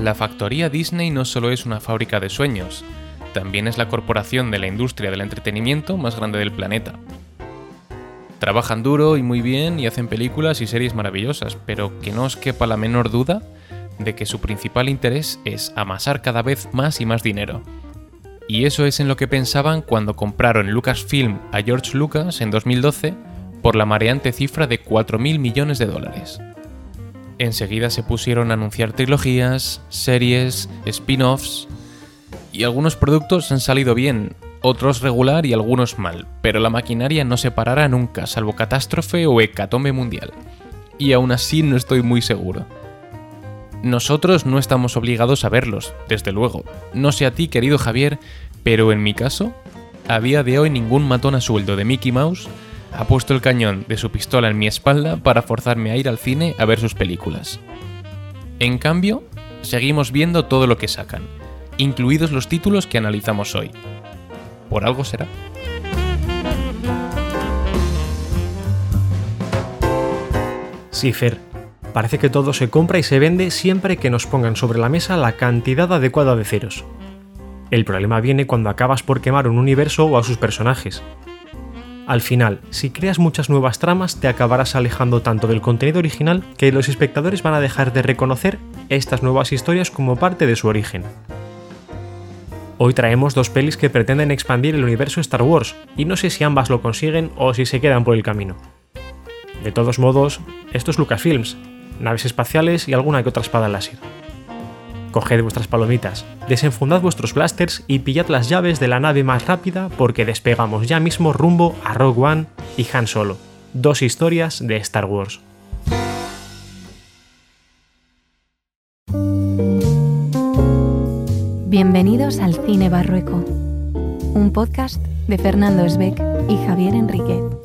La factoría Disney no solo es una fábrica de sueños, también es la corporación de la industria del entretenimiento más grande del planeta. Trabajan duro y muy bien y hacen películas y series maravillosas, pero que no os quepa la menor duda de que su principal interés es amasar cada vez más y más dinero. Y eso es en lo que pensaban cuando compraron Lucasfilm a George Lucas en 2012 por la mareante cifra de 4.000 millones de dólares. Enseguida se pusieron a anunciar trilogías, series, spin-offs, y algunos productos han salido bien, otros regular y algunos mal, pero la maquinaria no se parará nunca, salvo catástrofe o hecatombe mundial. Y aún así no estoy muy seguro. Nosotros no estamos obligados a verlos, desde luego. No sé a ti, querido Javier, pero en mi caso, a día de hoy ningún matón a sueldo de Mickey Mouse ha puesto el cañón de su pistola en mi espalda para forzarme a ir al cine a ver sus películas. En cambio, seguimos viendo todo lo que sacan, incluidos los títulos que analizamos hoy. Por algo será. Sí. Parece que todo se compra y se vende siempre que nos pongan sobre la mesa la cantidad adecuada de ceros. El problema viene cuando acabas por quemar un universo o a sus personajes. Al final, si creas muchas nuevas tramas, te acabarás alejando tanto del contenido original que los espectadores van a dejar de reconocer estas nuevas historias como parte de su origen. Hoy traemos dos pelis que pretenden expandir el universo Star Wars, y no sé si ambas lo consiguen o si se quedan por el camino. De todos modos, esto es Lucasfilms, naves espaciales y alguna que otra espada láser. Coged vuestras palomitas, desenfundad vuestros blasters y pillad las llaves de la nave más rápida porque despegamos ya mismo rumbo a Rogue One y Han Solo, dos historias de Star Wars. Bienvenidos al Cine Barrueco, un podcast de Fernando Esbeck y Javier Enriquez.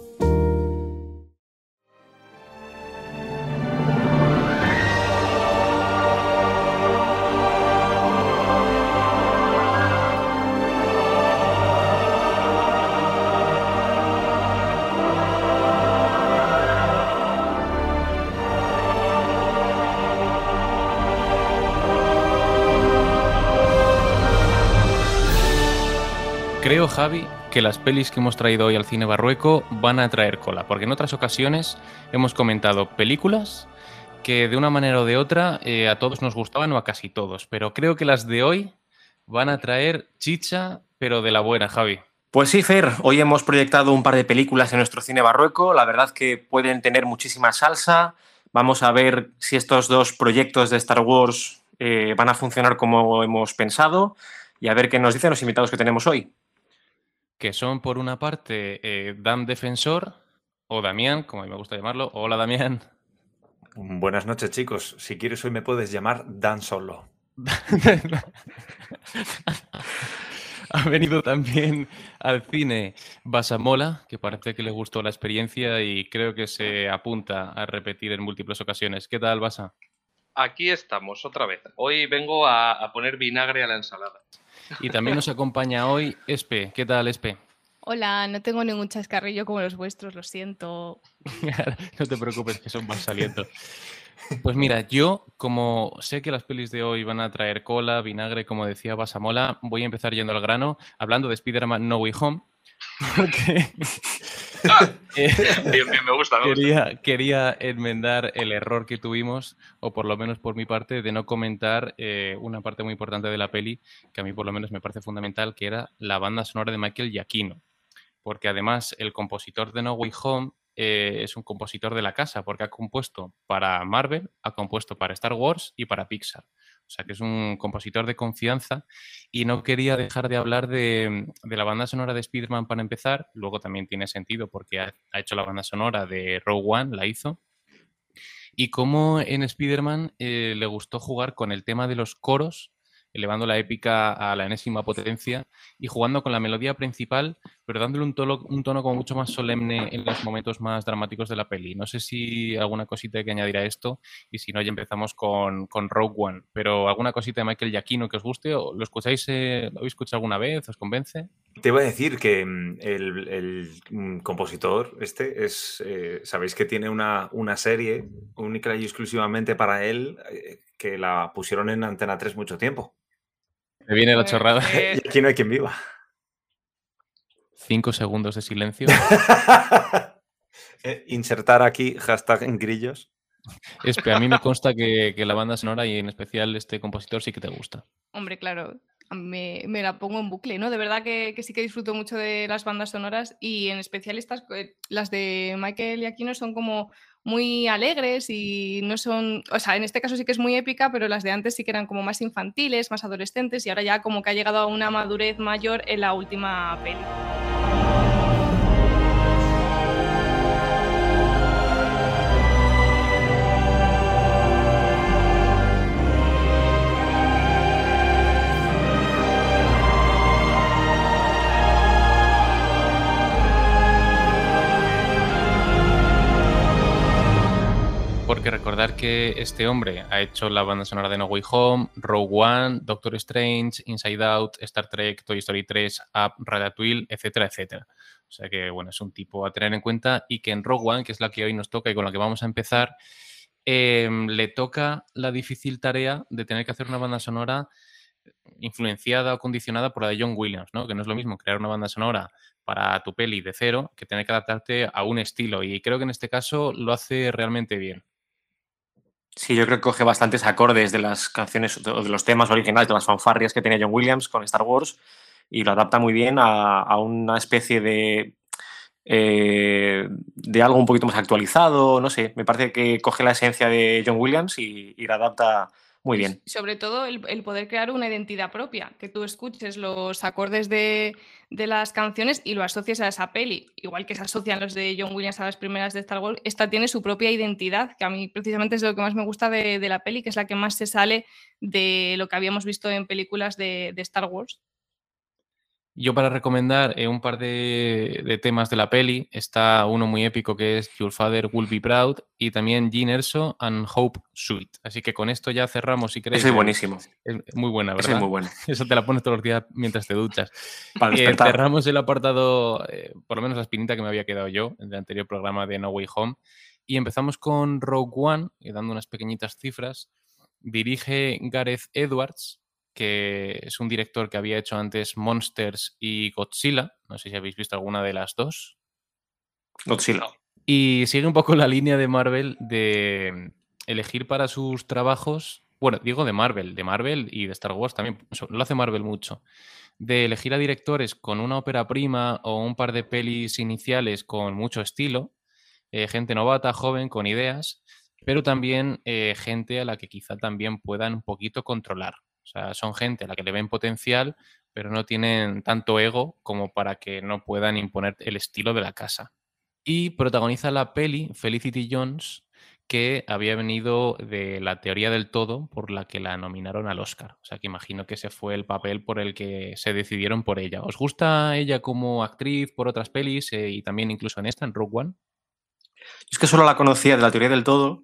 Javi, que las pelis que hemos traído hoy al cine barrueco van a traer cola, porque en otras ocasiones hemos comentado películas que de una manera o de otra eh, a todos nos gustaban o a casi todos, pero creo que las de hoy van a traer chicha, pero de la buena, Javi. Pues sí, Fer, hoy hemos proyectado un par de películas en nuestro cine barrueco, la verdad que pueden tener muchísima salsa, vamos a ver si estos dos proyectos de Star Wars eh, van a funcionar como hemos pensado y a ver qué nos dicen los invitados que tenemos hoy que son por una parte eh, Dan Defensor o Damián, como a mí me gusta llamarlo. Hola Damián. Buenas noches chicos, si quieres hoy me puedes llamar Dan Solo. ha venido también al cine Basamola, que parece que le gustó la experiencia y creo que se apunta a repetir en múltiples ocasiones. ¿Qué tal, Basa? Aquí estamos, otra vez. Hoy vengo a poner vinagre a la ensalada. Y también nos acompaña hoy Espe. ¿Qué tal, Espe? Hola, no tengo ningún chascarrillo como los vuestros, lo siento. no te preocupes, que son más saliendo. Pues mira, yo, como sé que las pelis de hoy van a traer cola, vinagre, como decía Basamola, voy a empezar yendo al grano, hablando de Spider-Man No Way Home. Porque eh, bien, bien, me gusta. quería, quería, enmendar el error que tuvimos, o por lo menos por mi parte, de no comentar eh, una parte muy importante de la peli, que a mí por lo menos me parece fundamental, que era la banda sonora de Michael Giacchino. Porque además el compositor de No Way Home eh, es un compositor de la casa, porque ha compuesto para Marvel, ha compuesto para Star Wars y para Pixar. O sea que es un compositor de confianza y no quería dejar de hablar de, la banda sonora de Spider-Man para empezar. Luego también tiene sentido porque ha, hecho la banda sonora de Rogue One, la hizo. Y cómo en Spider-Man eh, le gustó jugar con el tema de los coros, elevando la épica a la enésima potencia y jugando con la melodía principal pero dándole un tono, un tono como mucho más solemne en los momentos más dramáticos de la peli. No sé si alguna cosita hay que añadir a esto, y si no, ya empezamos con, con Rogue One. Pero alguna cosita de Michael Giacchino que os guste, ¿o ¿lo escucháis, eh, lo habéis escuchado alguna vez? ¿Os convence? Te iba a decir que mm, el, el, mm, compositor este es, eh, sabéis que tiene una, una, serie única y exclusivamente para él, eh, que la pusieron en Antena 3 mucho tiempo. Me viene la chorrada. y aquí no hay quien viva. Cinco segundos de silencio. Eh, insertar aquí hashtag en grillos. Espe, a mí me consta que, que, la banda sonora y en especial este compositor sí que te gusta. Hombre, claro, me, la pongo en bucle, ¿no? De verdad que, que, sí que disfruto mucho de las bandas sonoras y en especial estas, eh, las de Michael y Aquino son como muy alegres y no son, o sea, en este caso sí que es muy épica, pero las de antes sí que eran como más infantiles, más adolescentes y ahora ya como que ha llegado a una madurez mayor en la última peli. Porque recordar que este hombre ha hecho la banda sonora de No Way Home, Rogue One, Doctor Strange, Inside Out, Star Trek, Toy Story 3, Up, Ratatouille, etcétera, etcétera. O sea que, bueno, es un tipo a tener en cuenta y que en Rogue One, que es la que hoy nos toca y con la que vamos a empezar, eh, le toca la difícil tarea de tener que hacer una banda sonora influenciada o condicionada por la de John Williams, ¿no? Que no es lo mismo crear una banda sonora para tu peli de cero que tener que adaptarte a un estilo. Y creo que en este caso lo hace realmente bien. Sí, yo creo que coge bastantes acordes de las canciones, de los temas originales, de las fanfarrias que tenía John Williams con Star Wars y lo adapta muy bien a, a una especie de, eh, de algo un poquito más actualizado, no sé, me parece que coge la esencia de John Williams y, y la adapta muy bien. Sobre todo el, el, poder crear una identidad propia, que tú escuches los acordes de, de, las canciones y lo asocies a esa peli. Igual que se asocian los de John Williams a las primeras de Star Wars, esta tiene su propia identidad, que a mí precisamente es lo que más me gusta de, de la peli, que es la que más se sale de lo que habíamos visto en películas de, de Star Wars. Yo para recomendar eh, un par de, de, temas de la peli, está uno muy épico que es Your Father Will Be Proud y también Gene Erso and Hope Sweet. Así que con esto ya cerramos si queréis. Es buenísimo. Es muy buena, ¿verdad? Es muy buena. Eso te la pones todos los días mientras te duchas. Para eh, cerramos el apartado, eh, por lo menos la espinita que me había quedado yo en el anterior programa de No Way Home. Y empezamos con Rogue One, y dando unas pequeñitas cifras. Dirige Gareth Edwards, que es un director que había hecho antes Monsters y Godzilla. No sé si habéis visto alguna de las dos. Godzilla. Y sigue un poco la línea de Marvel de elegir para sus trabajos. Bueno, digo de Marvel, de Marvel y de Star Wars también. Lo hace Marvel mucho. De elegir a directores con una ópera prima o un par de pelis iniciales con mucho estilo. Eh, gente novata, joven, con ideas. Pero también eh, gente a la que quizá también puedan un poquito controlar. O sea, son gente a la que le ven potencial, pero no tienen tanto ego como para que no puedan imponer el estilo de la casa. Y protagoniza la peli Felicity Jones, que había venido de la teoría del todo por la que la nominaron al Oscar. O sea que imagino que ese fue el papel por el que se decidieron por ella. ¿Os gusta ella como actriz por otras pelis eh, y también incluso en esta, en Rogue One? Es que solo la conocía de la teoría del todo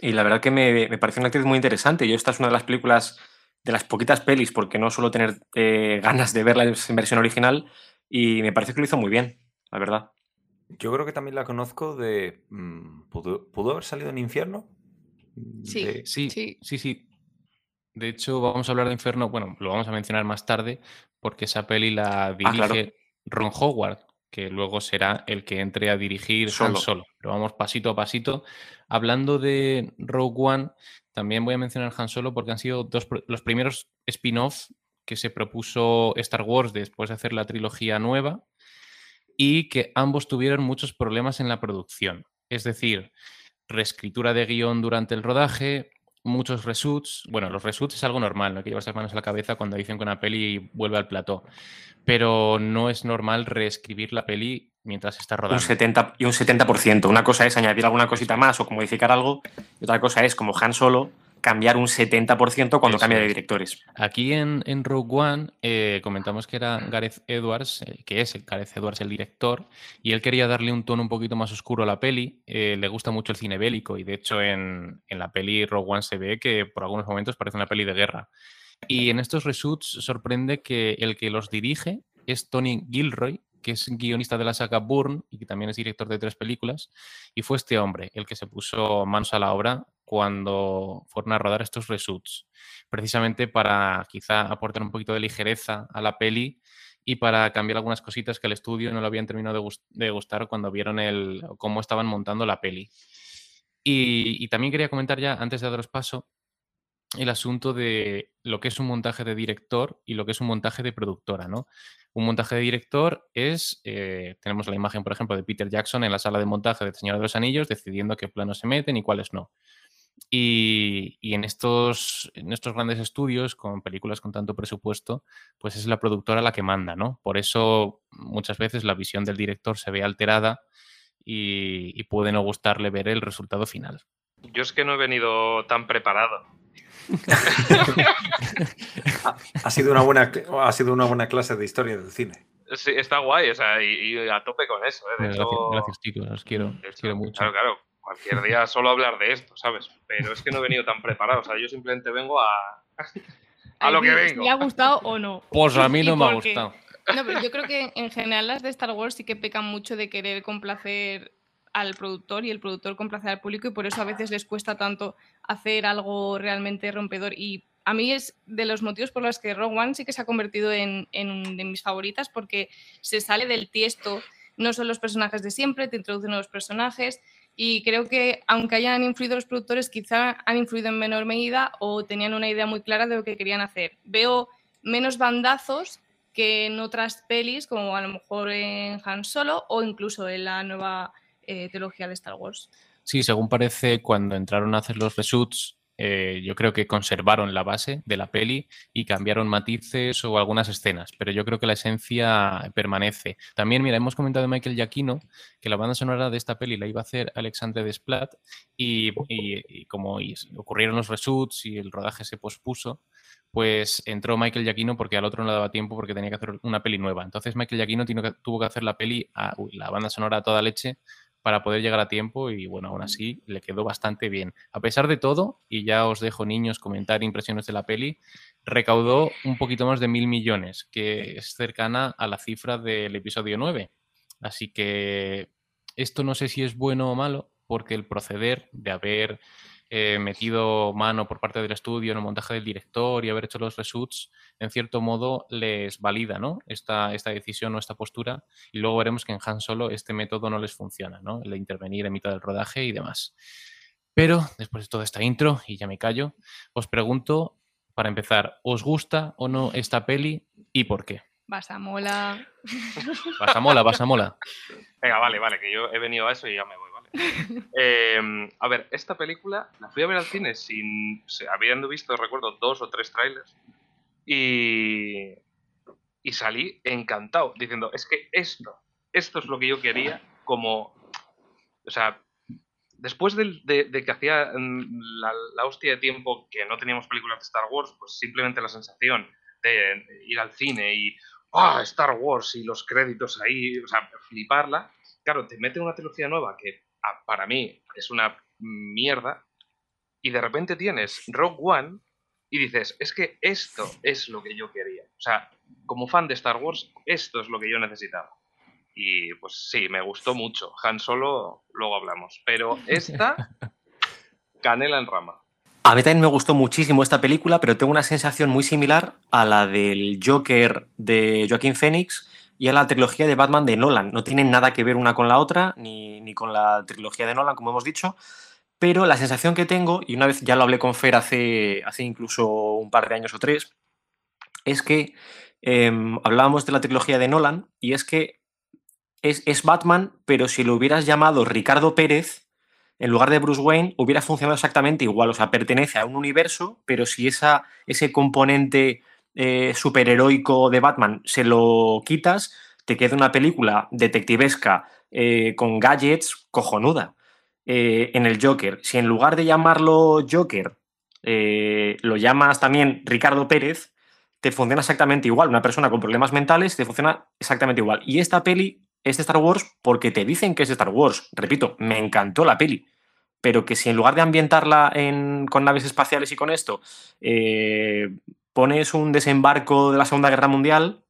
y la verdad que me, me parece una actriz muy interesante. Yo esta es una de las películas de las poquitas pelis, porque no suelo tener eh, ganas de verla en versión original, y me parece que lo hizo muy bien, la verdad. Yo creo que también la conozco de... Mm, ¿Pudo, ¿pudo haber salido en Infierno? Sí, de... sí, sí, sí, sí. De hecho, vamos a hablar de Infierno, bueno, lo vamos a mencionar más tarde, porque esa peli la dirige ah, claro. Ron Howard, que luego será el que entre a dirigir solo. solo. Pero vamos pasito a pasito. Hablando de Rogue One, también voy a mencionar Han Solo porque han sido dos, los primeros spin-off que se propuso Star Wars después de hacer la trilogía nueva y que ambos tuvieron muchos problemas en la producción. Es decir, reescritura de guion durante el rodaje, muchos reshoots. Bueno, los reshoots es algo normal, ¿no? Que llevas las manos a la cabeza cuando dicen que una peli vuelve al plató. Pero no es normal reescribir la peli mientras está rodando. Un 70, y un 70%. Una cosa es añadir alguna cosita más o modificar algo, y otra cosa es, como Han Solo, cambiar un 70% cuando Eso cambia de es. directores. Aquí en, en Rogue One eh, comentamos que era Gareth Edwards, eh, que es Gareth Edwards el director, y él quería darle un tono un poquito más oscuro a la peli. eh, le gusta mucho el cine bélico, y de hecho en, en la peli Rogue One se ve que por algunos momentos parece una peli de guerra. Y en estos reshoots sorprende que el que los dirige es Tony Gilroy, que es guionista de la saga Bourne y que también es director de tres películas, y fue este hombre el que se puso manos a la obra cuando fueron a rodar estos reshoots, precisamente para quizá aportar un poquito de ligereza a la peli y para cambiar algunas cositas que al estudio no le habían terminado de, gus- de gustar cuando vieron el, cómo estaban montando la peli. Y, también quería comentar ya, antes de daros paso, el asunto de lo que es un montaje de director y lo que es un montaje de productora, ¿no? Un montaje de director es, eh, tenemos la imagen, por ejemplo, de Peter Jackson en la sala de montaje de Señor de los Anillos, decidiendo qué planos se meten y cuáles no. Y, y en, estos, en estos grandes estudios, con películas con tanto presupuesto, pues es la productora la que manda, ¿no? Por eso muchas veces la visión del director se ve alterada y, y puede no gustarle ver el resultado final. Yo es que no he venido tan preparado. Ha sido una buena, ha sido una buena clase de historia del cine. Sí, está guay, o sea, y, y a tope con eso, ¿eh? De Gracias, hecho, gracias, chicos, os quiero, os quiero mucho. Claro, claro. Cualquier día solo hablar de esto, ¿sabes? Pero es que no he venido tan preparado. O sea, yo simplemente vengo a. a lo que vengo. Si le ha gustado o no. Pues a mí ¿Y no me ha gustado. No, pero yo creo que en general las de Star Wars sí que pecan mucho de querer complacer al productor y el productor complacer al público y por eso a veces les cuesta tanto hacer algo realmente rompedor. Y a mí es de los motivos por los que Rogue One sí que se ha convertido en, en de mis favoritas porque se sale del tiesto, no son los personajes de siempre, te introducen nuevos personajes y creo que aunque hayan influido los productores, quizá han influido en menor medida o tenían una idea muy clara de lo que querían hacer. Veo menos bandazos que en otras pelis, como a lo mejor en Han Solo o incluso en la nueva eh, trilogía de Star Wars. Sí, según parece, cuando entraron a hacer los reshoots, eh, yo creo que conservaron la base de la peli y cambiaron matices o algunas escenas, pero yo creo que la esencia permanece. También, mira, hemos comentado de Michael Giacchino que la banda sonora de esta peli la iba a hacer Alexandre Desplat y, y- como ocurrieron los reshoots y el rodaje se pospuso, pues entró Michael Giacchino porque al otro no le daba tiempo porque tenía que hacer una peli nueva. Entonces Michael Giacchino tuvo que hacer la peli, la banda sonora a toda leche para poder llegar a tiempo y bueno, aún así le quedó bastante bien. A pesar de todo, y ya os dejo niños comentar impresiones de la peli, recaudó un poquito más de mil millones, que es cercana a la cifra del episodio 9. Así que esto no sé si es bueno o malo, porque el proceder de haber eh, metido mano por parte del estudio en el montaje del director y haber hecho los reshoots, en cierto modo les valida ¿no? esta, esta decisión o esta postura y luego veremos que en Han Solo este método no les funciona, ¿no? El de intervenir en mitad del rodaje y demás. Pero después de toda esta intro, y ya me callo, os pregunto, para empezar, ¿os gusta o no esta peli y por qué? Vas a mola. Basamola, basamola. Venga, vale, vale, que yo he venido a eso y ya me voy. Eh, a ver, esta película la fui a ver al cine sin. habiendo visto, recuerdo, dos o tres trailers. Y. Y salí encantado, diciendo, es que esto, esto es lo que yo quería, como. O sea, después de, de que hacía mm, la, la hostia de tiempo que no teníamos películas de Star Wars, pues simplemente la sensación de ir al cine y. ¡Ah! Star Wars y los créditos ahí, o sea, fliparla claro, te mete una trilogía nueva que para mí es una mierda y de repente tienes Rogue One y dices, es que esto es lo que yo quería. O sea, como fan de Star Wars, esto es lo que yo necesitaba. Y pues sí, me gustó mucho. Han Solo, luego hablamos. Pero esta, canela en rama. A mí también me gustó muchísimo esta película, pero tengo una sensación muy similar a la del Joker de Joaquín Phoenix y a la trilogía de Batman de Nolan. No tienen nada que ver una con la otra, ni, ni con la trilogía de Nolan, como hemos dicho, pero la sensación que tengo, y una vez ya lo hablé con Fer hace, hace incluso un par de años o tres, es que em, hablábamos de la trilogía de Nolan y es que es, es Batman, pero si lo hubieras llamado Ricardo Pérez, en lugar de Bruce Wayne, hubiera funcionado exactamente igual. O sea, pertenece a un universo, pero si esa, ese componente eh, superheroico de Batman se lo quitas, te queda una película detectivesca eh, con gadgets cojonuda. Eh, en el Joker, si en lugar de llamarlo Joker eh, lo llamas también Ricardo Pérez, te funciona exactamente igual. Una persona con problemas mentales te funciona exactamente igual. Y esta peli es de Star Wars porque te dicen que es de Star Wars. Repito, me encantó la peli. Pero que si en lugar de ambientarla con naves espaciales y con esto, eh, pones un desembarco de la Segunda Guerra Mundial,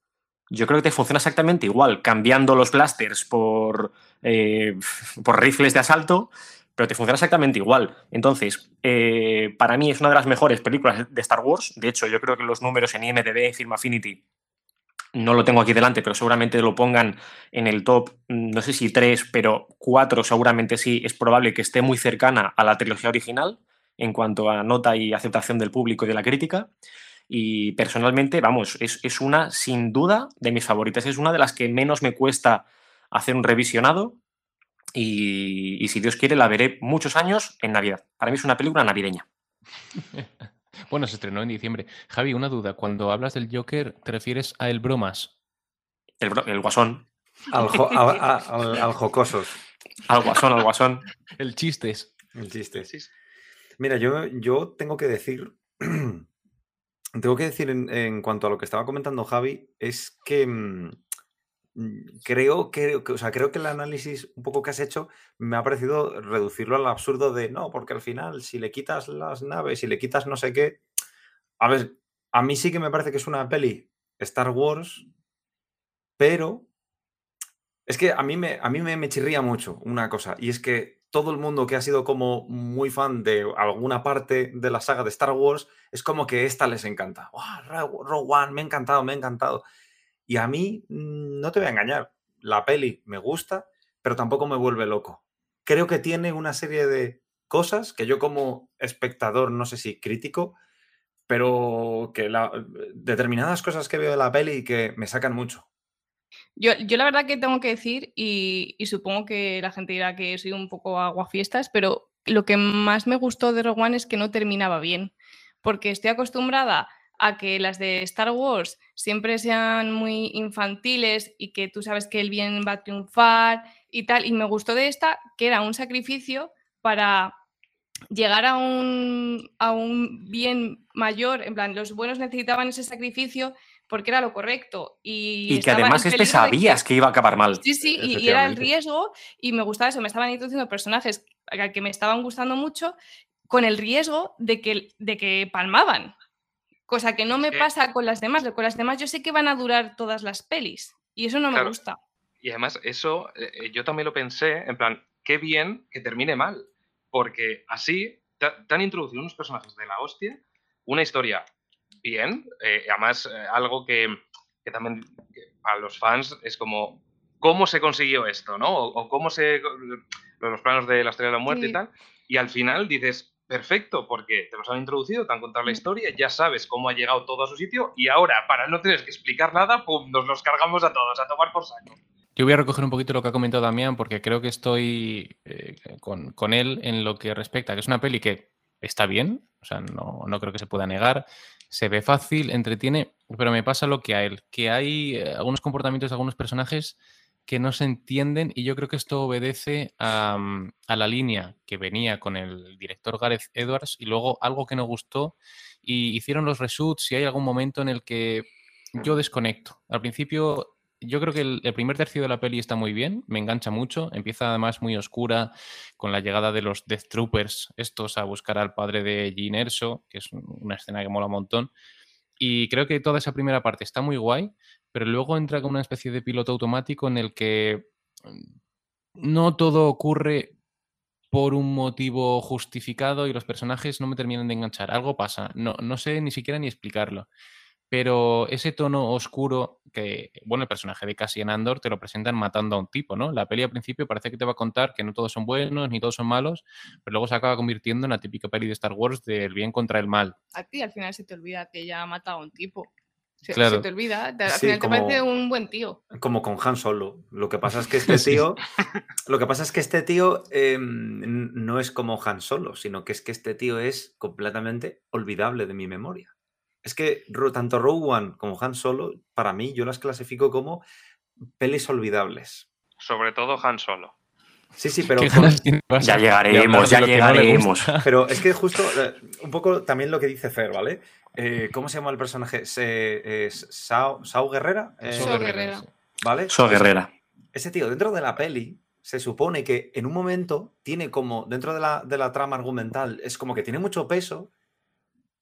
yo creo que te funciona exactamente igual, cambiando los blasters por, eh, por rifles de asalto, pero te funciona exactamente igual. Entonces, eh, para mí es una de las mejores películas de Star Wars. De hecho, yo creo que los números en IMDb, Film Affinity, no lo tengo aquí delante, pero seguramente lo pongan en el top, mm, no sé si tres, pero cuatro seguramente sí, es probable que esté muy cercana a la trilogía original en cuanto a nota y aceptación del público y de la crítica. Y personalmente, vamos, es, una, sin duda, de mis favoritas. Es una de las que menos me cuesta hacer un revisionado. Y, y si Dios quiere, la veré muchos años en Navidad. Para mí es una película navideña. Bueno, se estrenó en diciembre. Javi, una duda. Cuando hablas del Joker, ¿te refieres a el bromas? El, guasón. Al, jocosos. Al guasón, al guasón. El chistes. El chistes. Mira, yo, yo tengo que decir. tengo que decir en, cuanto a lo que estaba comentando Javi, es que. Mm, creo que, o sea, creo que el análisis un poco que has hecho me ha parecido reducirlo al absurdo de no, porque al final, si le quitas las naves, si le quitas no sé qué. A ver, a mí sí que me parece que es una peli Star Wars, pero es que a mí me, a mí me, chirría mucho una cosa, y es que todo el mundo que ha sido como muy fan de alguna parte de la saga de Star Wars, es como que esta les encanta. Rogue One, me ha encantado, me ha encantado. Y a mí, mm, no te voy a engañar, la peli me gusta, pero tampoco me vuelve loco. Creo que tiene una serie de cosas que yo como espectador, no sé si crítico, pero que la, determinadas cosas que veo de la peli que me sacan mucho. Yo, yo la verdad que tengo que decir, y, supongo que la gente dirá que soy un poco aguafiestas, pero lo que más me gustó de Rogue One es que no terminaba bien, porque estoy acostumbrada a que las de Star Wars siempre sean muy infantiles y que tú sabes que el bien va a triunfar y tal. Y me gustó de esta que era un sacrificio para llegar a un, a un bien mayor. En plan, los buenos necesitaban ese sacrificio porque era lo correcto. Y, que además este sabías que... iba a acabar mal. Sí, sí, y, era el riesgo y me gustaba eso. Me estaban introduciendo personajes que me estaban gustando mucho con el riesgo de que, de que palmaban. Cosa que no me pasa con las demás. Con las demás yo sé que van a durar todas las pelis. Y eso no me gusta. Y además, eso eh, eh, yo también lo pensé, en plan, qué bien que termine mal. Porque así te, han introducido unos personajes de la hostia, una historia bien, eh, además algo que, también a los fans es como, ¿cómo se consiguió esto? ¿no? O, cómo se... los planos de la estrella de la muerte y tal. Y al final dices, perfecto, porque te los han introducido, te han contado la mm. historia, ya sabes cómo ha llegado todo a su sitio y ahora, para no tener que explicar nada, pum, nos los cargamos a todos, a tomar por saco. Yo voy a recoger un poquito lo que ha comentado Damián, porque creo que estoy eh, con, él en lo que respecta, que es una peli que está bien, o sea, no, no, creo que se pueda negar, se ve fácil, entretiene, pero me pasa lo que a él, que hay eh, algunos comportamientos de algunos personajes que no se entienden y yo creo que esto obedece mm, a, la línea que venía con el director Gareth Edwards y luego algo que no gustó y hicieron los reshoots y hay algún momento en el que yo desconecto. Al principio yo creo que el, primer tercio de la peli está muy bien, me engancha mucho, empieza además muy oscura con la llegada de los Death Troopers, estos a buscar al padre de Jean Erso, que es una escena que mola un montón. Y creo que toda esa primera parte está muy guay, pero luego entra como una especie de piloto automático en el que mm, no todo ocurre por un motivo justificado y los personajes no me terminan de enganchar. Algo pasa, no, no sé ni siquiera ni explicarlo. Pero ese tono oscuro que, bueno, el personaje de Cassian Andor te lo presentan matando a un tipo, ¿no? La peli al principio parece que te va a contar que no todos son buenos ni todos son malos, pero luego se acaba convirtiendo en la típica peli de Star Wars del bien contra el mal. A ti al final se te olvida que ya ha matado a un tipo. Se, te olvida, al final te parece un buen tío. Como con Han Solo. Lo que pasa es que este tío, lo que pasa es que este tío em, no es como Han Solo, sino que es que este tío es completamente olvidable de mi memoria. Es que tanto Rogue One como Han Solo, para mí, yo las clasifico como pelis olvidables. Sobre todo Han Solo. Sí, sí, pero, ¿Qué ganas tiene Basa Ya llegaremos, ya no llegaremos. pero es que justo eh, un poco también lo que dice Fer, ¿vale? Eh, ¿Cómo se llama el personaje? Se, es Sao, Sao Guerrera, eh, Sao Guerrera. ¿vale? So Guerrera. Ese tío, dentro de la peli, se supone que en un momento tiene como, dentro de la, de la trama argumental, es como que tiene mucho peso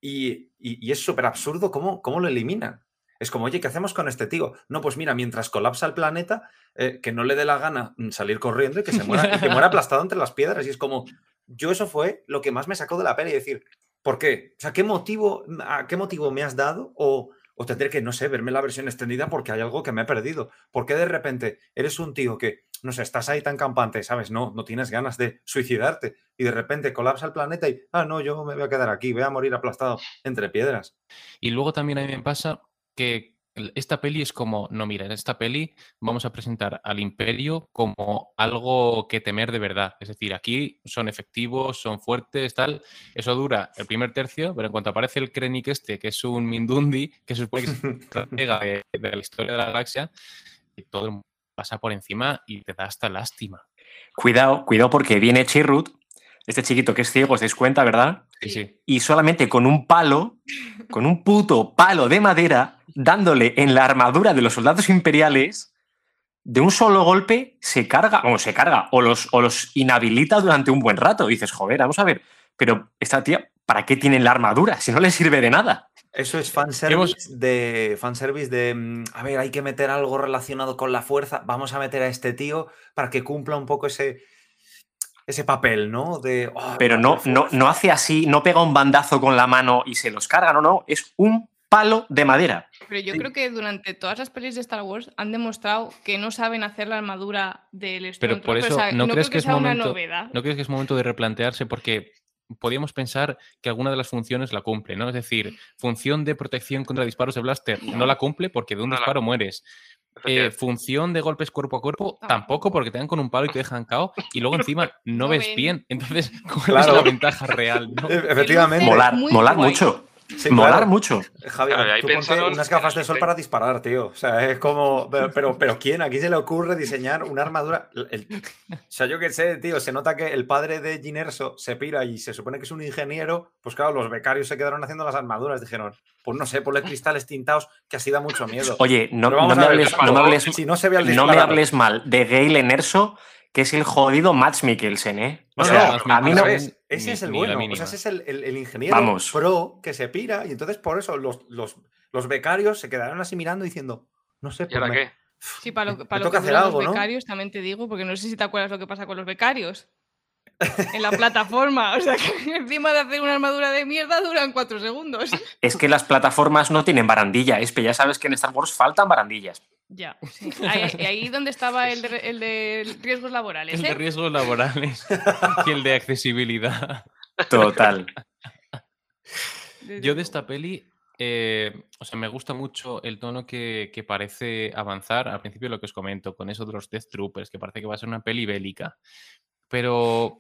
y, y- y es súper absurdo cómo, cómo lo eliminan. Es como, oye, ¿qué hacemos con este tío? No, pues mira, mientras colapsa el planeta, eh, que no le dé la gana mm, salir corriendo y que se muera, y que muera aplastado entre las piedras. Y es como, yo eso fue lo que más me sacó de la peli, decir, ¿por qué? O sea, ¿qué motivo, a qué motivo me has dado? O, tendré que, no sé, verme la versión extendida porque hay algo que me he perdido. ¿Por qué de repente eres un tío que, no sé, estás ahí tan campante, ¿sabes? No, no tienes ganas de suicidarte y de repente colapsa el planeta y, ah, no, yo me voy a quedar aquí, voy a morir aplastado entre piedras. Y luego también a mí me pasa que esta peli es como, no, mira, en esta peli vamos a presentar al imperio como algo que temer de verdad. Es decir, aquí son efectivos, son fuertes, tal. Eso dura el primer tercio, pero en cuanto aparece el Krennic este, que es un Mindundi, que se supone que es estratega de, de la historia de la galaxia, y todo el mundo pasa por encima y te da hasta lástima. Cuidado, cuidado porque viene Chirrut, este chiquito que es ciego, os dais cuenta, ¿verdad? Sí, sí. Y solamente con un palo, con un puto palo de madera, dándole en la armadura de los soldados imperiales, de un solo golpe se carga, o se carga, o los, o los inhabilita durante un buen rato. dices, joder, vamos a ver, pero esta tía, ¿para qué tiene la armadura? Si no le sirve de nada. Eso es fanservice de fanservice de mm, a ver, hay que meter algo relacionado con la fuerza. Vamos a meter a este tío para que cumpla un poco ese, ese papel, ¿no? De "Oh, Pero no, no, fuerza". no hace así, no pega un bandazo con la mano y se los carga, no, no, es un palo de madera. Pero yo Sí. creo que durante todas las pelis de Star Wars han demostrado que no saben hacer la armadura del Pero por eso, o sea, ¿no crees creo que es sea una momento- novedad. ¿No crees que es momento de replantearse? Porque podíamos pensar que alguna de las funciones la cumple, ¿no? Es decir, función de protección contra disparos de blaster no la cumple porque de un No disparo mueres. Eh, función de golpes cuerpo a cuerpo Tampoco. tampoco porque te dan con un palo y te dejan cao y luego encima no, No ves bien. Entonces, ¿cuál es la ventaja real? no? E- Efectivamente. Molar, molar guay. mucho. Sí, molar claro. mucho. Javi, Claro, y ahí tú ponte pensaron unas gafas de sol para disparar, tío. O sea, es como. Pero, pero, pero ¿quién? ¿A quién se le ocurre diseñar una armadura? El- el- O sea, yo qué sé, tío. Se nota que el padre de Ginerso se pira y se supone que es un ingeniero. Pues claro, los becarios se quedaron haciendo las armaduras. Dijeron, pues no sé, ponle cristales tintados que así da mucho miedo. Oye, no, me hables, ¿qué no me pasó? hables, si no se ve al no me hables mal de Gail Enerso, que es el jodido Max Mikkelsen, ¿eh? O No, sea, no, a mí no. revés, Ese ni- es el bueno. O sea, ese es el, el- el ingeniero Vamos. pro que se pira. Y entonces, por eso, los, los, los becarios se quedaron así mirando diciendo, no sé, ¿Y ahora pues me- qué? Sí, para lo, para lo que hacer algo, los ¿no? becarios también te digo, porque no sé si te acuerdas lo que pasa con los becarios. En la plataforma, o sea que encima de hacer una armadura de mierda duran cuatro segundos. Es que las plataformas no tienen barandilla, es que ya sabes que en Star Wars faltan barandillas. Ya, sí. Ahí, ahí donde estaba el de, el de riesgos laborales, El de ¿eh? riesgos laborales y el de accesibilidad. Total. Yo de esta peli, eh, o sea, me gusta mucho el tono que, que parece avanzar. Al principio lo que os comento, con eso de los Death Troopers, que parece que va a ser una peli bélica. Pero,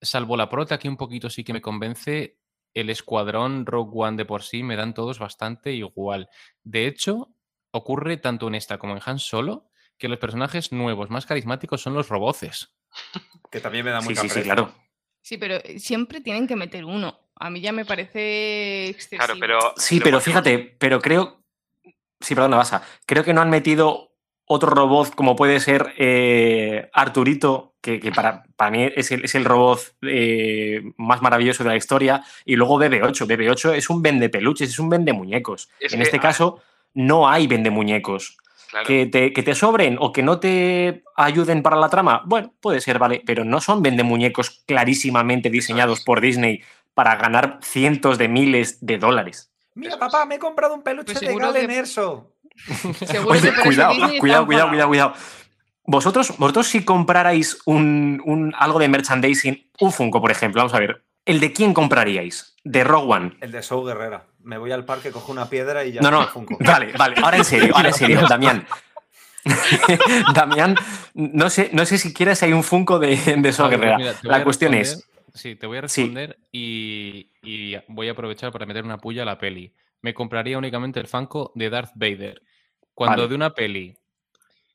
salvo la prota, que un poquito sí que me convence, el escuadrón Rogue One de por sí me dan todos bastante igual. De hecho, ocurre tanto en esta como en Han Solo que los personajes nuevos más carismáticos son los roboces. que también me da mucha sí, sí, claro. Sí, pero eh, siempre tienen que meter uno. A mí ya me parece excesivo. Claro, pero. Sí, pero fíjate, pero creo. Sí, perdona, Basa. Creo que no han metido otro robot como puede ser eh, Arturito, que, que para, para mí es el, es el robot eh, más maravilloso de la historia, y luego BB8. BB8 es un vende peluches, es un vende muñecos. Es en que, este caso, no hay vende muñecos. Claro. Que te, que te sobren o que no te ayuden para la trama, bueno, puede ser, vale, pero no son vende muñecos clarísimamente diseñados por Disney para ganar cientos de miles de dólares. Mira, papá, me he comprado un peluche Pues de Galen que- Erso. Oye, cuidado, cuidado, cuidado, cuidado, cuidado. Vosotros, vosotros si comprarais un, un- algo de merchandising, un Funko, por ejemplo, vamos a ver, ¿el de quién compraríais? De Rogue One. El de Show Guerrera. Me voy al parque, cojo una piedra y ya No, no, Funko. vale, vale, ahora en serio, ahora en serio, Damián. Damián, no sé, no sé si quieres hay un Funko de, de So Vale, Guerrera. mira, te voy La cuestión es, Sí, te voy a Sí. responder y, y voy a aprovechar para meter una puya a la peli. Me compraría únicamente el Funko de Darth Vader. Cuando Vale. de una peli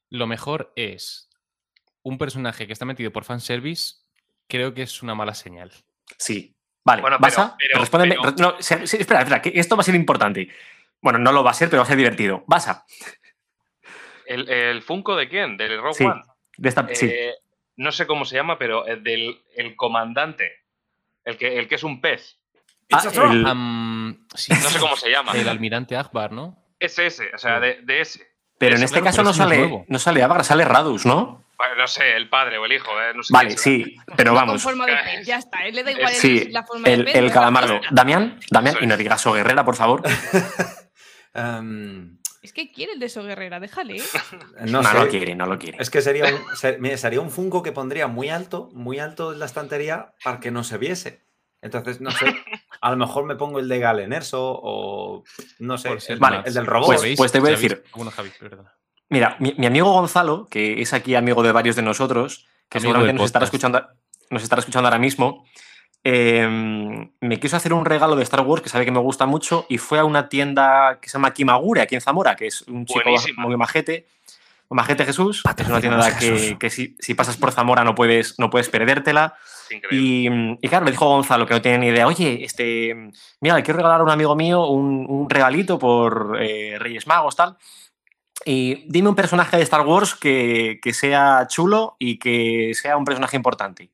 lo mejor es un personaje que está metido por fanservice, creo que es una mala señal. Sí. Vale, Bueno, ¿vas pero- a? pero- Respóndeme. pero- No, espera, espera, que esto va a ser importante. Bueno, no lo va a ser, pero va a ser divertido. ¿Vas a? ¿El, el Funko de quién? ¿Del Rogue Sí. One? De esta, sí. Eh, No sé cómo se llama, pero el del el comandante. El que, el que es un pez. Ah, el- Am, sí, No sé cómo se llama. El almirante Akbar, ¿no? Es ese, o sea, de, de ese. pero en ese, este claro, caso no sale, no sale Abagra, sale Radus, ¿no? Bueno, no sé, el padre o el hijo, eh, no sé Vale, sí, pero Con vamos. forma de pez, ya está. Él le da igual el- Sí, la forma de el, pez. el calamardo. Damián, Damián, y no digas So Guerrera, por favor. Em, Es que quiere el de So Guerrera, déjale. ¿eh? no, No, sé. lo quiere, no lo quiere. Es que sería un, ser- mira, sería un Funko que pondría muy alto, muy alto en la estantería para que no se viese. Entonces, no sé, a lo mejor me pongo el de Galen Erso o no sé, el, Vale, el del robot. Pues- ¿Sabéis- pues te voy a decir- Javi. Mira, mi, mi amigo Gonzalo, que es aquí amigo de varios de nosotros, que Amigo seguramente nos estará, escuchando, nos estará escuchando ahora mismo, eh, me quiso hacer un regalo de Star Wars que sabe que me gusta mucho y fue a una tienda que se llama Kimagure, aquí en Zamora, que es un chico muy majete. Majete Jesús, es una tienda que, que si, si pasas por Zamora no puedes, no puedes perdértela. Y, y claro, le dijo Gonzalo, que no tiene ni idea, oye, este, mira, le quiero regalar a un amigo mío un, un regalito por eh, Reyes Magos, tal. Y dime un personaje de Star Wars que, que sea chulo y que sea un personaje importante.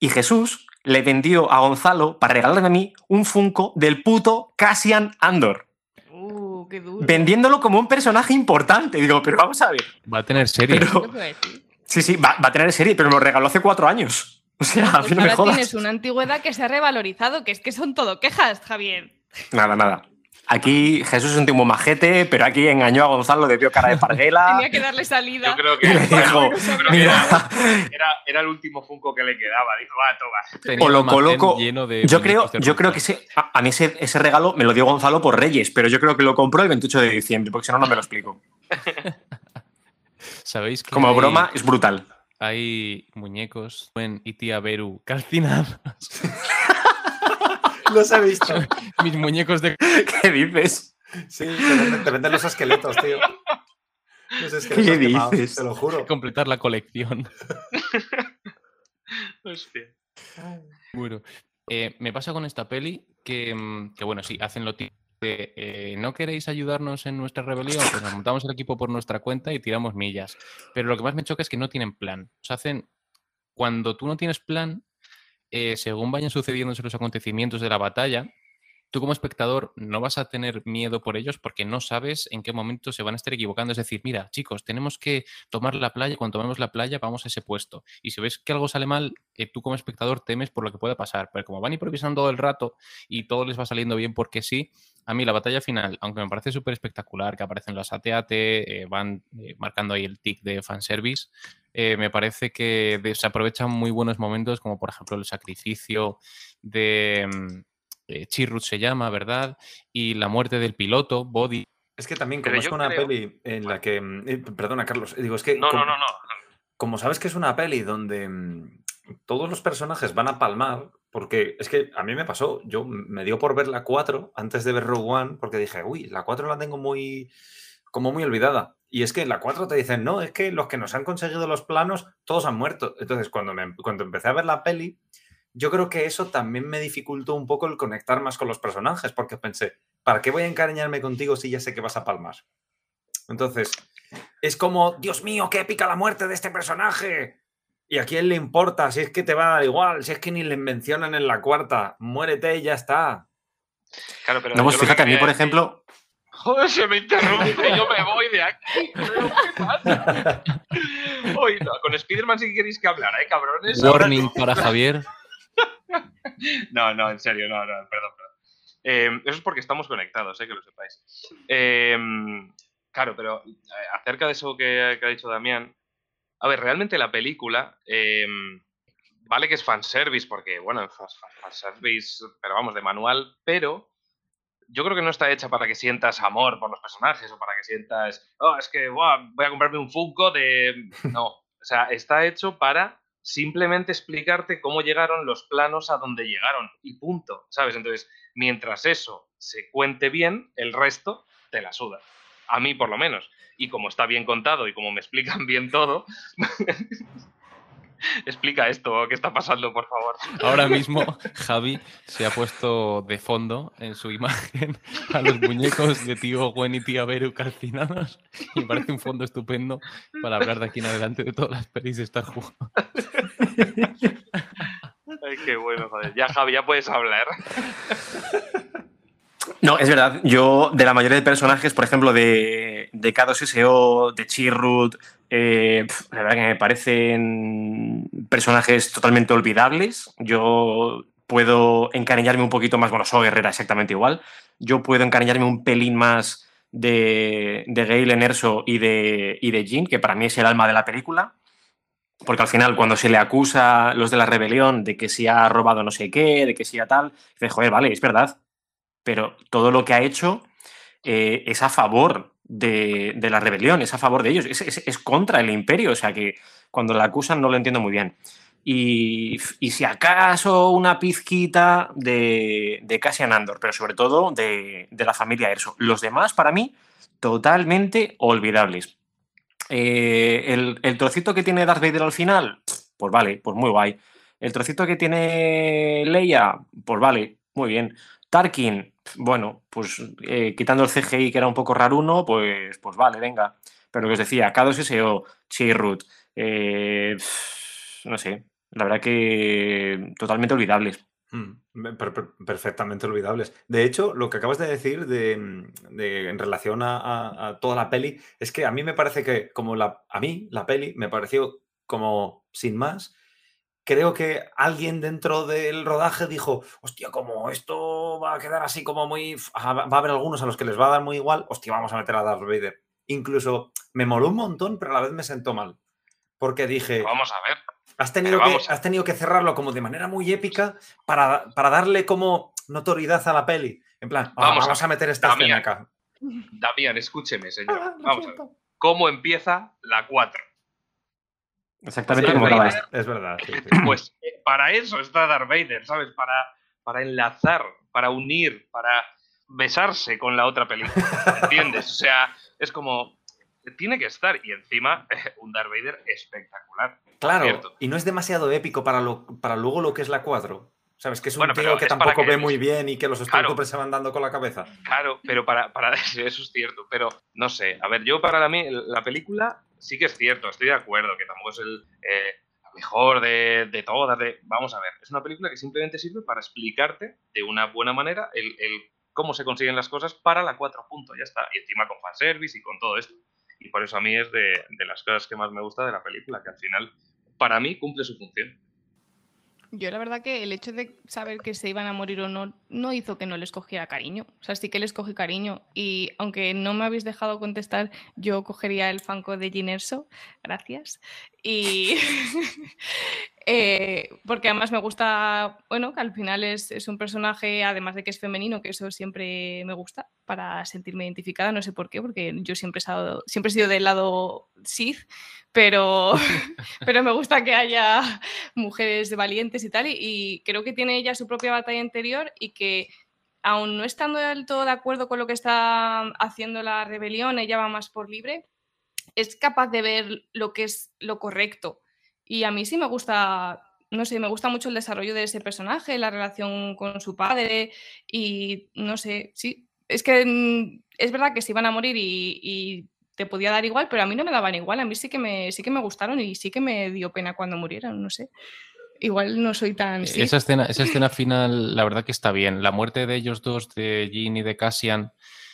Y Jesús le vendió a Gonzalo, para regalarme a mí, un Funko del puto Cassian Andor, Uh, qué duro. vendiéndolo como un personaje importante. Digo, pero vamos a ver. Va a tener serie. Pero- ¿Qué te iba a decir? Sí, sí, va, va a tener serie, pero me lo regaló hace cuatro años. O sea, a Pues mí no me ahora jodas. tienes una antigüedad que se ha revalorizado, que es que son todo quejas, Javier. Nada, nada. Aquí Jesús es un tipo majete, pero aquí engañó a Gonzalo, le vio cara de parguela. Tenía que darle salida. Yo creo que, Y le dijo, yo creo que mira, era, era- era el último Funko que le quedaba. Dijo, va, toma. Tenía o lo coloco. lleno de Yo creo, yo creo que ese, a, a mí ese, ese regalo me lo dio Gonzalo por Reyes, pero yo creo que lo compró el 28 de diciembre, porque si no, no me lo explico. ¿Sabéis que Como hay- broma, es brutal. hay muñecos en y tía Beru calcinados? Los he visto. Mis muñecos de ¿Qué dices? Sí, te venden, te venden los esqueletos, tío. Los esqueletos ¿Qué quemados, dices? te lo juro. completar la colección. Hostia. Bueno, eh, me pasa con esta peli que, mm, que, bueno, sí, hacen lo típico de eh, no queréis ayudarnos en nuestra rebelión, pues nos montamos el equipo por nuestra cuenta y tiramos millas. Pero lo que más me choca es que no tienen plan. O sea, hacen, cuando tú no tienes plan, eh, según vayan sucediéndose los acontecimientos de la batalla, tú como espectador no vas a tener miedo por ellos porque no sabes en qué momento se van a estar equivocando. Es decir, mira, chicos, tenemos que tomar la playa, cuando tomemos la playa vamos a ese puesto. Y si ves que algo sale mal, eh, tú como espectador temes por lo que pueda pasar. Pero como van improvisando todo el rato y todo les va saliendo bien porque sí, a mí la batalla final, aunque me parece súper espectacular, que aparecen las AT-AT, eh, van eh, marcando ahí el tic de fanservice, eh, me parece que desaprovechan muy buenos momentos, como por ejemplo el sacrificio de mm, eh, Chirrut se llama, ¿verdad? Y la muerte del piloto, Body. Es que también, Pero como es una creo- peli en la que. mm, eh, Perdona, Carlos. Digo, es que. No, como, no, no, no. como sabes que es una peli donde mm, todos los personajes van a palmar, porque es que a mí me pasó. Yo me dio por ver la 4 antes de ver Rogue One, porque dije, uy, la 4 la tengo muy. como muy olvidada. Y es que la 4 te dicen, no, es que los que nos han conseguido los planos, todos han muerto. Entonces, cuando, me, cuando empecé a ver la peli, yo creo que eso también me dificultó un poco el conectar más con los personajes, porque pensé, ¿para qué voy a encariñarme contigo si ya sé que vas a palmar? Entonces, es como, Dios mío, qué épica la muerte de este personaje. ¿Y a quién le importa? Si es que te va a dar igual, si es que ni le mencionan en la cuarta, muérete y ya está. Claro, pero No, pues fíjate, a mí, por ejemplo, Joder, se me interrumpe, yo me voy de aquí. ¿Qué pasa? Oye, no, con Spider-Man sí que queréis que hablara, ¿eh, cabrones? Warning para Javier. No, no, en serio, no, no, perdón, perdón. Eh, eso es porque estamos conectados, eh, que lo sepáis. Eh, claro, pero eh, acerca de eso que, que ha dicho Damián, a ver, realmente la película, eh, vale que es fanservice, porque, bueno, fanservice, pero vamos, de manual, pero yo creo que no está hecha para que sientas amor por los personajes o para que sientas, oh, es que voy a comprarme un Funko de... No, o sea, está hecho para simplemente explicarte cómo llegaron los planos a donde llegaron y punto, ¿sabes? Entonces, mientras eso se cuente bien, el resto te la suda. A mí, por lo menos. Y como está bien contado y como me explican bien todo, explica esto, ¿qué está pasando, por favor? Ahora mismo Javi se ha puesto de fondo en su imagen a los muñecos de tío Gwen y tía Beru calcinados y me parece un fondo estupendo para hablar de aquí en adelante de todas las pelis de Star Wars. Ay, qué bueno, joder. Ya, Javi, ya puedes hablar. No, es verdad. Yo, de la mayoría de personajes, por ejemplo, de, de K2SO, de Chirrut, eh, la verdad que me parecen personajes totalmente olvidables. Yo puedo encariñarme un poquito más, bueno, soy Guerrera exactamente igual. Yo puedo encariñarme un pelín más de, de Galen Erso y de, y de Jean, que para mí es el alma de la película. Porque al final, cuando se le acusa los de la rebelión de que si ha robado no sé qué, de que si ha tal, dice, joder, vale, es verdad. Pero todo lo que ha hecho eh, es a favor de, la rebelión, es a favor de ellos, es, contra el imperio. O sea que cuando la acusan no lo entiendo muy bien. Y, si acaso una pizquita de, de Cassian Andor, pero sobre todo de, de la familia Erso. Los demás, para mí, totalmente olvidables. Eh, el, el, trocito que tiene Darth Vader al final, pues vale, pues muy guay. El trocito que tiene Leia, pues vale, muy bien. Tarkin, bueno, pues eh, quitando el CGI que era un poco raruno, pues, pues vale, venga. Pero lo que os decía, K2SO, Chirrut, eh, no sé, la verdad que totalmente olvidables. Mm, perfectamente olvidables. De hecho, lo que acabas de decir de, de en relación a, a, a, toda la peli es que a mí me parece que, como la, a mí, la peli me pareció como sin más. Creo que alguien dentro del rodaje dijo, hostia, como esto va a quedar así como muy... Va a haber algunos a los que les va a dar muy igual, hostia, vamos a meter a Darth Vader. Incluso me moló un montón, pero a la vez me sentó mal. Porque dije... Vamos a ver. Has tenido, que, has tenido, que, cerrarlo como de manera muy épica para, para darle como notoriedad a la peli. En plan, vamos, vamos a, a, meter esta Damián, escena acá. Damián, escúcheme, señor. Ah, vamos a ver. ¿Cómo empieza la 4? Exactamente como es, verdad. Sí, sí. Pues eh, para eso está Darth Vader, ¿sabes? Para, para enlazar, para unir, para besarse con la otra película. ¿Entiendes? O sea, es como, tiene que estar. Y encima, un Darth Vader espectacular. Claro, ¿cierto? y no es demasiado épico para, lo, para luego lo que es la 4. ¿Sabes? Que es un bueno, tío que tampoco que, ve muy bien y que los Stormtroopers claro, se van dando con la cabeza. Claro, pero para, para eso es cierto. Pero no sé, a ver, yo para mí la película sí que es cierto, estoy de acuerdo, que tampoco es el eh, mejor de, de, todas. Vamos a ver, es una película que simplemente sirve para explicarte de una buena manera el, cómo se consiguen las cosas para la 4 puntos, ya está. Y encima con fanservice y con todo esto. Y por eso a mí es de, de las cosas que más me gusta de la película, que al final, para mí, cumple su función. Yo la verdad que el hecho de saber que se iban a morir o no no hizo que no les cogiera cariño. O sea, sí que les cogí cariño. Y aunque no me habéis dejado contestar, yo cogería el fanco de Ginerso. Gracias. Y eh, porque además me gusta, bueno, que al final es, es, un personaje, además de que es femenino, que eso siempre me gusta para sentirme identificada. No sé por qué, porque yo siempre he, estado, siempre he sido del lado Sith pero, pero me gusta que haya mujeres valientes y tal, y, y, creo que tiene ella su propia batalla interior y que aún no estando del todo de acuerdo con lo que está haciendo la rebelión, ella va más por libre, es capaz de ver lo que es lo correcto. Y a mí sí me gusta, no sé, me gusta mucho el desarrollo de ese personaje, la relación con su padre y no sé, sí, es que mm, es verdad que se iban a morir y, te podía dar igual, pero a mí no me daban igual, a mí sí que me, sí que me gustaron y sí que me dio pena cuando murieron, no sé. Igual no soy tan... Esa, escena, esa escena final, la verdad que está bien. La muerte de ellos dos, de Jean y de Cassian,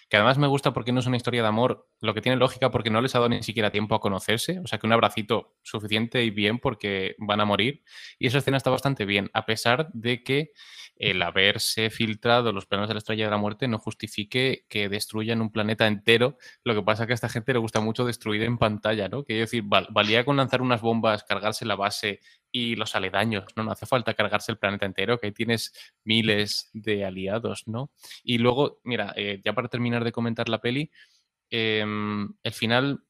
que además me gusta porque no es una historia de amor, lo que tiene lógica porque no les ha dado ni siquiera tiempo a conocerse, o sea que un abracito suficiente y bien porque van a morir. Y esa escena está bastante bien, a pesar de que el haberse filtrado los planos de la estrella de la muerte no justifique que destruyan un planeta entero. Lo que pasa es que a esta gente le gusta mucho destruir en pantalla, ¿no? Que decir, val, valía con lanzar unas bombas, cargarse la base y los aledaños, ¿no? No hace falta cargarse el planeta entero, que ahí tienes miles de aliados, ¿no? Y luego, mira, eh, ya para terminar de comentar la peli, eh, el final,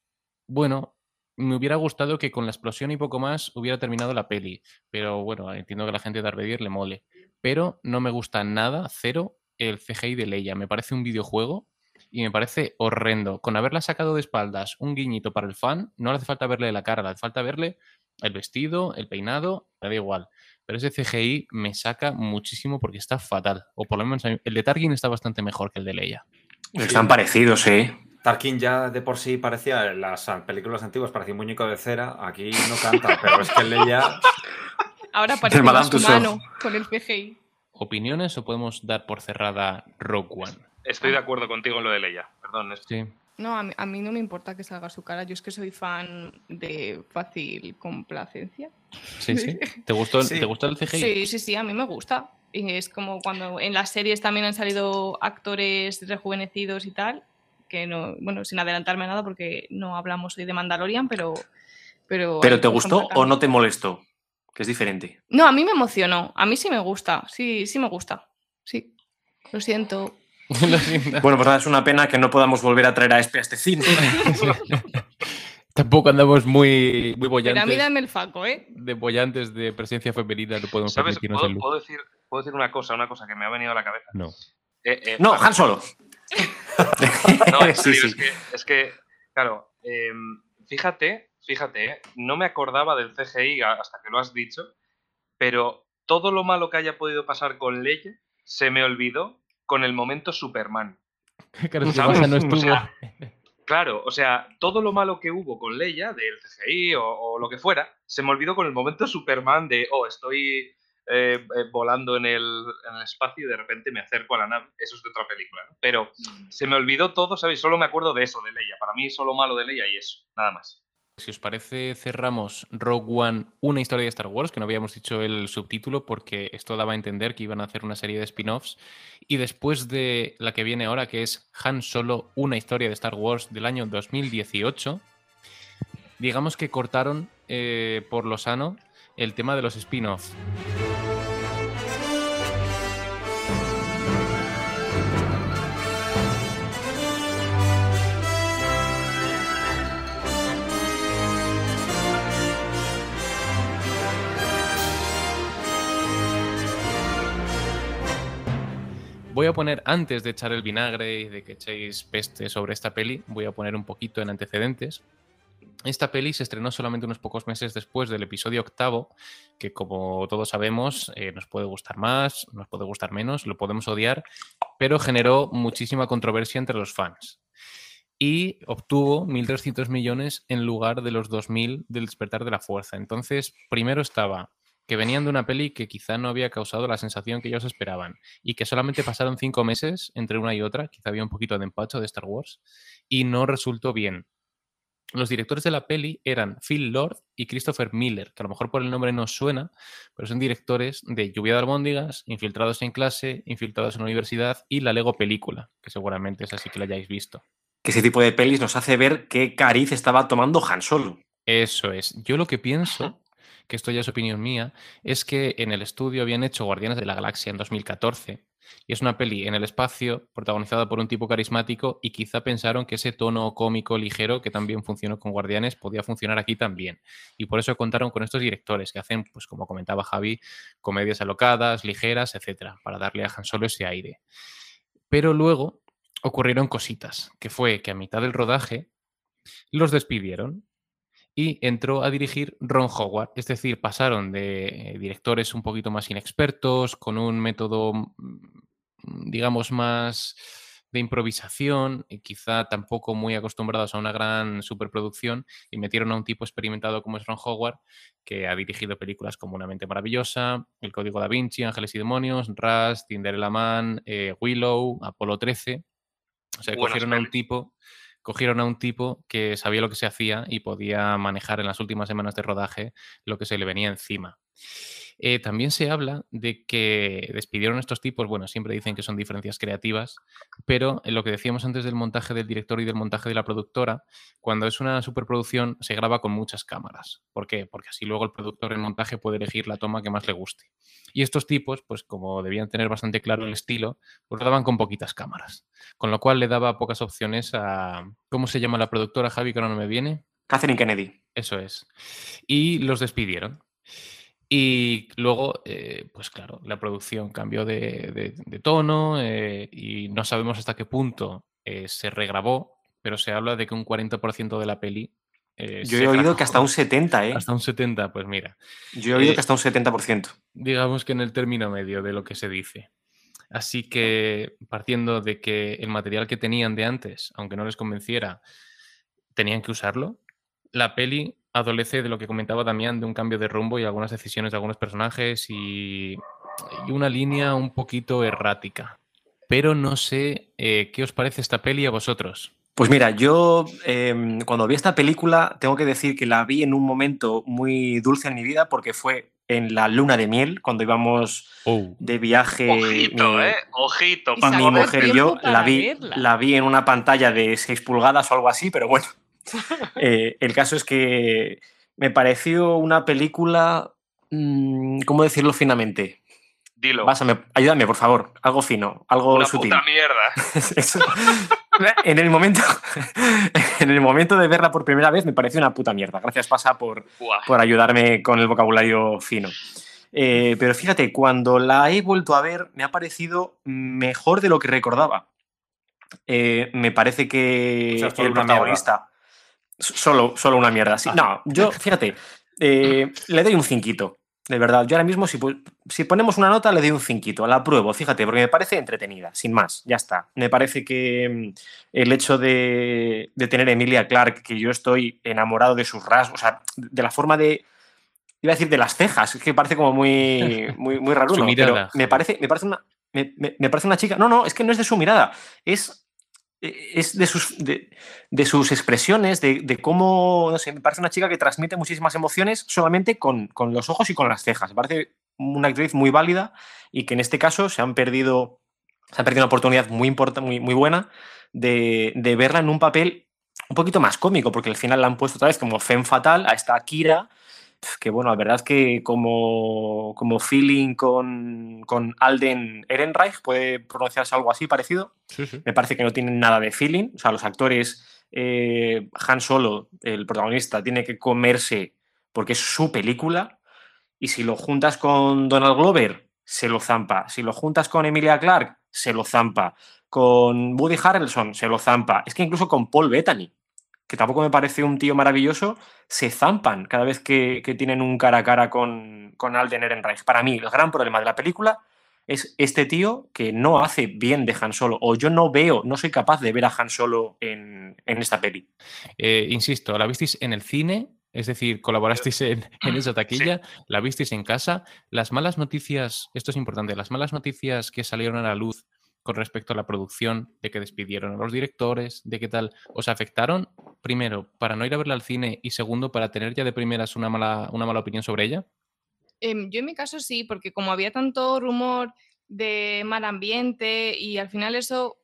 bueno, me hubiera gustado que con la explosión y poco más hubiera terminado la peli, pero bueno, entiendo que a la gente de Vader le mole pero no me gusta nada, cero, el CGI de Leia. Me parece un videojuego y me parece horrendo. Con haberla sacado de espaldas un guiñito para el fan, no le hace falta verle la cara, le hace falta verle el vestido, el peinado, me da igual. Pero ese CGI me saca muchísimo porque está fatal. O por lo menos el de Tarkin está bastante mejor que el de Leia. Están parecidos, ¿eh? Tarkin ya de por sí parecía, en las películas antiguas parecía un muñeco de cera, aquí no canta, pero es que Leia... Ahora parece más humano con el CGI. ¿Opiniones o podemos dar por cerrada Rogue One? Estoy de acuerdo contigo en lo de Leia, perdón. Sí. No, a mí, no me importa que salga su cara. Yo es que soy fan de fácil complacencia. Sí, sí. ¿Te gustó, ¿Te gustó el CGI? Sí, sí, sí, a mí me gusta. Y es como cuando en las series también han salido actores rejuvenecidos y tal, que no, bueno, sin adelantarme nada porque no hablamos hoy de Mandalorian, pero... ¿Pero, ¿Pero te gustó o no te molestó? Que es diferente. No, a mí me emocionó. A mí sí me gusta. Sí, sí me gusta. Sí. Lo siento. bueno, pues es una pena que no podamos volver a traer a este, a este cine. Tampoco andamos muy, muy bollantes. Pero a mí dame el faco, ¿eh? De bollantes de presencia femenina no podemos ¿Sabes? ¿Puedo, ¿puedo, decir, puedo decir una cosa, una cosa que me ha venido a la cabeza. No. Eh, eh, no, Han Solo. no, sí, sí. Es, que, es, que, claro, em, fíjate, fíjate, ¿eh? no me acordaba del CGI hasta que lo has dicho, pero todo lo malo que haya podido pasar con Leia se me olvidó con el momento Superman. claro, no estuvo. claro, o sea, todo lo malo que hubo con Leia, del CGI o, lo que fuera, se me olvidó con el momento Superman de, oh, estoy eh, eh, volando en el, en el, espacio y de repente me acerco a la nave. Eso es de otra película, ¿no? Pero mm. se me olvidó todo, ¿sabéis? Solo me acuerdo de eso, de Leia. Para mí, solo malo de Leia y eso, nada más. Si os parece, cerramos Rogue One, una historia de Star Wars, que no habíamos dicho el subtítulo porque esto daba a entender que iban a hacer una serie de spin-offs. Y después de la que viene ahora, que es Han Solo, una historia de Star Wars del año 2018, digamos que cortaron eh, por lo sano el tema de los spin-offs. Voy a poner, antes de echar el vinagre y de que echéis peste sobre esta peli, voy a poner un poquito en antecedentes. Esta peli se estrenó solamente unos pocos meses después del episodio octavo, que como todos sabemos eh, nos puede gustar más, nos puede gustar menos, lo podemos odiar, pero generó muchísima controversia entre los fans. Y obtuvo 1.300 millones en lugar de los 2.000 del despertar de la fuerza. Entonces, primero estaba que venían de una peli que quizá no había causado la sensación que ellos esperaban y que solamente pasaron cinco meses entre una y otra, quizá había un poquito de empacho de Star Wars, y no resultó bien. Los directores de la peli eran Phil Lord y Christopher Miller, que a lo mejor por el nombre no suena, pero son directores de Lluvia de Albóndigas, Infiltrados en clase, Infiltrados en la universidad y la Lego película, que seguramente es así que la hayáis visto. Que ese tipo de pelis nos hace ver qué cariz estaba tomando Han Solo. Eso es. Yo lo que pienso que esto ya es opinión mía, es que en el estudio habían hecho Guardianes de la Galaxia en 2014 y es una peli en el espacio protagonizada por un tipo carismático y quizá pensaron que ese tono cómico ligero que también funcionó con Guardianes podía funcionar aquí también. Y por eso contaron con estos directores que hacen, pues como comentaba Javi, comedias alocadas, ligeras, etcétera, para darle a Han Solo ese aire. Pero luego ocurrieron cositas, que fue que a mitad del rodaje los despidieron y entró a dirigir Ron Howard. Es decir, pasaron de eh, directores un poquito más inexpertos, con un método, mm, digamos, más de improvisación y quizá tampoco muy acostumbrados a una gran superproducción y metieron a un tipo experimentado como es Ron Howard, que ha dirigido películas como Una mente maravillosa, El código da Vinci, Ángeles y demonios, Rust, Cinderella Man, eh, Willow, Apolo 13. O sea, cogieron a un tipo cogieron a un tipo que sabía lo que se hacía y podía manejar en las últimas semanas de rodaje lo que se le venía encima. Eh, también se habla de que despidieron a estos tipos, bueno, siempre dicen que son diferencias creativas, pero en lo que decíamos antes del montaje del director y del montaje de la productora, cuando es una superproducción se graba con muchas cámaras. ¿Por qué? Porque así luego el productor en montaje puede elegir la toma que más le guste. Y estos tipos, pues como debían tener bastante claro el estilo, pues lo daban con poquitas cámaras. Con lo cual le daba pocas opciones a... ¿Cómo se llama la productora, Javi, que ahora no me viene? Catherine Kennedy. Eso es. Y los despidieron. Y luego, eh, pues claro, la producción cambió de, tono eh, y no sabemos hasta qué punto eh, se regrabó, pero se habla de que un 40% de la peli. Yo he oído grabó. que hasta un 70, ¿eh? Hasta un 70, pues mira. Yo he oído que hasta un 70%. digamos que en el término medio de lo que se dice. Así que partiendo de que el material que tenían de antes, aunque no les convenciera, tenían que usarlo, la peli adolece de lo que comentaba Damián, de un cambio de rumbo y algunas decisiones de algunos personajes y, y una línea un poquito errática. Pero no sé eh, qué os parece esta peli a vosotros. Pues mira, yo eh, cuando vi esta película, tengo que decir que la vi en un momento muy dulce en mi vida porque fue en la luna de miel, cuando íbamos Oh. de viaje. Ojito, mi- ¿eh? Ojito, mi mujer y yo la vi, verla. la vi en una pantalla de 6 pulgadas o algo así, pero bueno. Eh, el caso es que me pareció una película. mm, ¿Cómo decirlo finamente? Dilo. Pásame, ayúdame, por favor. Algo fino, algo Una sutil. puta mierda. En, el momento, en el momento de verla por primera vez me pareció una puta mierda. Gracias, Pasa, por, Buah. por ayudarme con el vocabulario fino. Eh, pero fíjate, cuando la he vuelto a ver, me ha parecido mejor de lo que recordaba. Eh, me parece que O sea, el protagonista. Solo, solo una mierda. sí. No, yo, fíjate, eh, le doy un cinquito. De verdad, yo ahora mismo, si, si ponemos una nota, le doy un cinquito. La apruebo, fíjate, porque me parece entretenida, sin más, ya está. Me parece que mm, el hecho de, de tener a Emilia Clark, que yo estoy enamorado de sus rasgos, o sea, de la forma de. Iba a decir de las cejas, es que parece como muy, muy, muy raro. Pero me parece, me, parece una, me, me- me parece una chica. No, no, es que no es de su mirada, es. Es de sus, de, de sus expresiones, de, de cómo, no sé, me parece una chica que transmite muchísimas emociones solamente con, con los ojos y con las cejas. Me parece una actriz muy válida y que en este caso se han perdido, se ha perdido una oportunidad muy, importa- muy, muy buena de, de verla en un papel un poquito más cómico, porque al final la han puesto otra vez como femme fatal a esta Kira, que bueno, la verdad es que como, como feeling con, con Alden Ehrenreich, puede pronunciarse algo así parecido, Sí, sí. me parece que no tienen nada de feeling. O sea, los actores, eh, Han Solo, el protagonista, tiene que comerse porque es su película. Y si lo juntas con Donald Glover, se lo zampa. Si lo juntas con Emilia Clarke, se lo zampa. Con Woody Harrelson, se lo zampa. Es que incluso con Paul Bettany, que tampoco me parece un tío maravilloso, se zampan cada vez que, que tienen un cara a cara con, con Alden Ehrenreich. Para mí, el gran problema de la película es este tío que no hace bien de Han Solo, o yo no veo, no soy capaz de ver a Han Solo en, en esta peli. Eh, insisto, ¿la visteis en el cine? Es decir, colaborasteis en, en esa taquilla, la visteis en casa. Las malas noticias, esto es importante, las malas noticias que salieron a la luz con respecto a la producción, de que despidieron a los directores, de qué tal, ¿os afectaron? Primero, para no ir a verla al cine y segundo, para tener ya de primeras una mala, una mala opinión sobre ella. Em, yo en mi caso sí, porque como había tanto rumor de mal ambiente y al final eso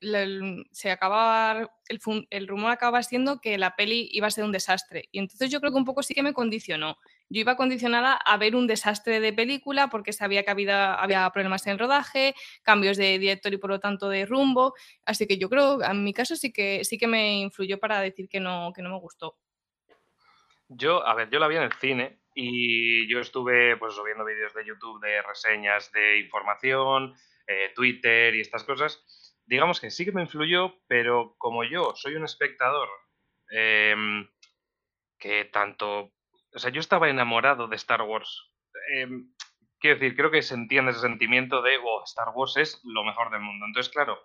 se acaba el, el rumor acaba siendo que la peli iba a ser un desastre y entonces yo creo que un poco sí que me condicionó yo iba condicionada a ver un desastre de película porque sabía que había, problemas en rodaje cambios de director y por lo tanto de rumbo así que yo creo en mi caso sí que sí que me influyó para decir que no que no me gustó Yo, a ver, yo la vi en el cine y yo estuve pues eso, viendo vídeos de YouTube de reseñas de información, eh, Twitter y estas cosas. Digamos que sí que me influyó, pero como yo soy un espectador em, que tanto... O sea, yo estaba enamorado de Star Wars. Em, quiero decir, creo que se entiende ese sentimiento de, oh, Star Wars es lo mejor del mundo. Entonces, claro,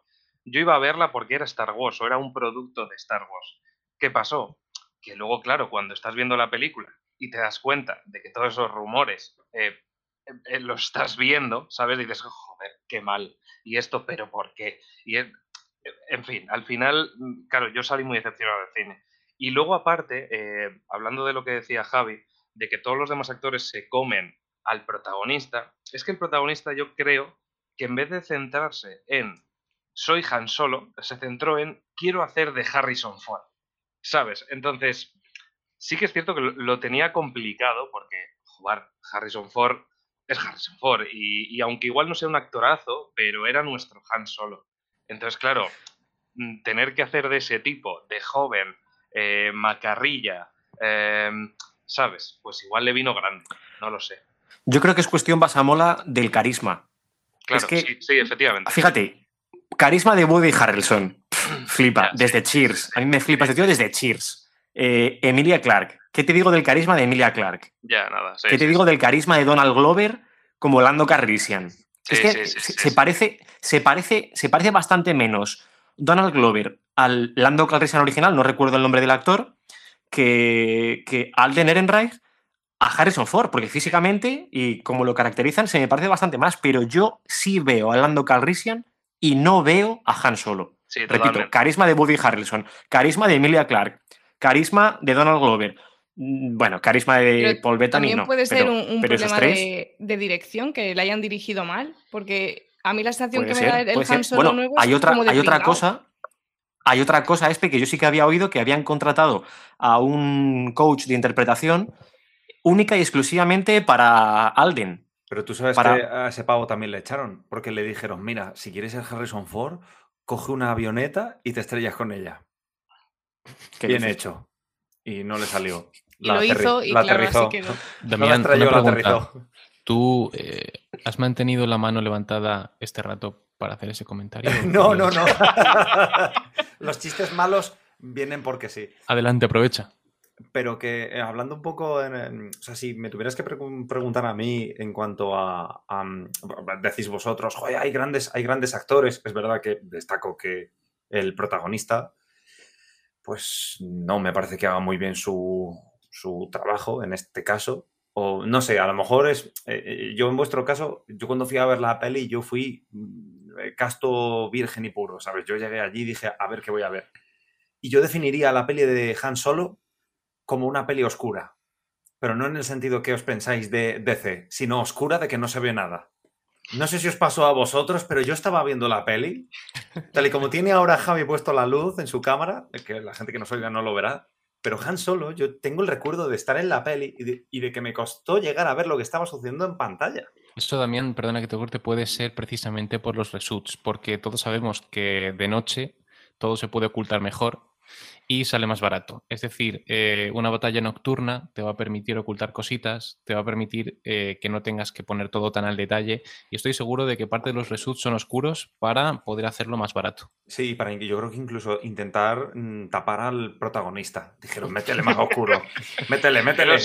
yo iba a verla porque era Star Wars o era un producto de Star Wars. ¿Qué pasó? que luego, claro, cuando estás viendo la película y te das cuenta de que todos esos rumores eh, eh, los estás viendo, ¿sabes? Dices, joder, qué mal. Y esto, pero ¿por qué? Y en fin, al final, mm, claro, yo salí muy decepcionado del cine. Y luego, aparte, eh, hablando de lo que decía Javi, de que todos los demás actores se comen al protagonista, es que el protagonista yo creo que en vez de centrarse en soy Han Solo, se centró en quiero hacer de Harrison Ford. ¿Sabes? Entonces, sí que es cierto que lo, tenía complicado porque, jugar, Harrison Ford es Harrison Ford. Y, y aunque igual no sea un actorazo, pero era nuestro Han Solo. Entonces, claro, mm, tener que hacer de ese tipo, de joven, eh, macarrilla, eh, ¿sabes? Pues igual le vino grande, no lo sé. Yo creo que es cuestión basamola del carisma. Claro, que- sí, sí, efectivamente. Fíjate, carisma de Woody Harrelson. Pff, flipa, desde Cheers. A mí me flipa este tío desde Cheers. Eh, Emilia Clark. ¿Qué te digo del carisma de Emilia Clark? Ya, nada. sí, ¿Qué te digo del carisma de Donald Glover como Lando Calrissian? Sí, es que sí, sí, se, parece, se, parece, se parece bastante menos Donald Glover al Lando Calrissian original, no recuerdo el nombre del actor, que, que Alden Ehrenreich a Harrison Ford, porque físicamente y como lo caracterizan se me parece bastante más, pero yo sí veo a Lando Calrissian y no veo a Han Solo. Sí, Repito, totalmente. carisma de Woody Harrelson, carisma de Emilia Clark, carisma de Donald Glover, mm, bueno, carisma de Pero Paul Bettany También no. puede ser pero- un, un pero problema tres, de, de dirección, que le hayan dirigido mal, porque a mí la sensación que me da ser, el Han ser. Solo Bueno, nuevo es hay otra, como de hay otra cosa. Hay otra cosa, Espe, que yo sí que había oído que habían contratado a un coach de interpretación única y exclusivamente para Alden. Pero tú sabes Para- que a ese pavo también le echaron, porque le dijeron, mira, si quieres ser Harrison Ford, coge una avioneta y te estrellas con ella. ¿Qué Bien hecho. Y no le salió. Y La lo aterri- hizo y la claro, así aterrizó. quedó. No la Damián, estrelló, una la pregunta. aterrizó. ¿Tú eh, has mantenido la mano levantada este rato para hacer ese comentario? No, no, no. Los chistes malos vienen porque sí. Adelante, aprovecha. Pero que eh, hablando un poco, en, en- o sea, si me tuvieras que pregun- preguntar a mí en cuanto a, a, decís vosotros, "Joder, hay grandes, hay grandes actores, es verdad que destaco que el protagonista, pues no me parece que haga muy bien su, su trabajo en este caso. O no sé, a lo mejor es, eh, eh, yo en vuestro caso, yo cuando fui a ver la peli, yo fui mm, eh, casto virgen y puro, ¿sabes? Yo llegué allí y dije, a ver qué voy a ver. Y yo definiría la peli de Han Solo como una peli oscura. Pero no en el sentido que os pensáis de DC, sino oscura de que no se ve nada. No sé si os pasó a vosotros, pero yo estaba viendo la peli, tal y como tiene ahora Javi puesto la luz en su cámara, que la gente que nos oiga no lo verá, pero Han Solo, yo tengo el recuerdo de estar en la peli y de, que me costó llegar a ver lo que estaba sucediendo en pantalla. Eso, Damián, perdona que te corte, puede ser precisamente por los reshoots, porque todos sabemos que de noche todo se puede ocultar mejor y sale más barato. Es decir, eh, una batalla nocturna te va a permitir ocultar cositas, te va a permitir eh, que no tengas que poner todo tan al detalle y estoy seguro de que parte de los reshoots son oscuros para poder hacerlo más barato. Sí, para yo creo que incluso intentar mm, tapar al protagonista. Dijeron, métele más oscuro. Métele, métele.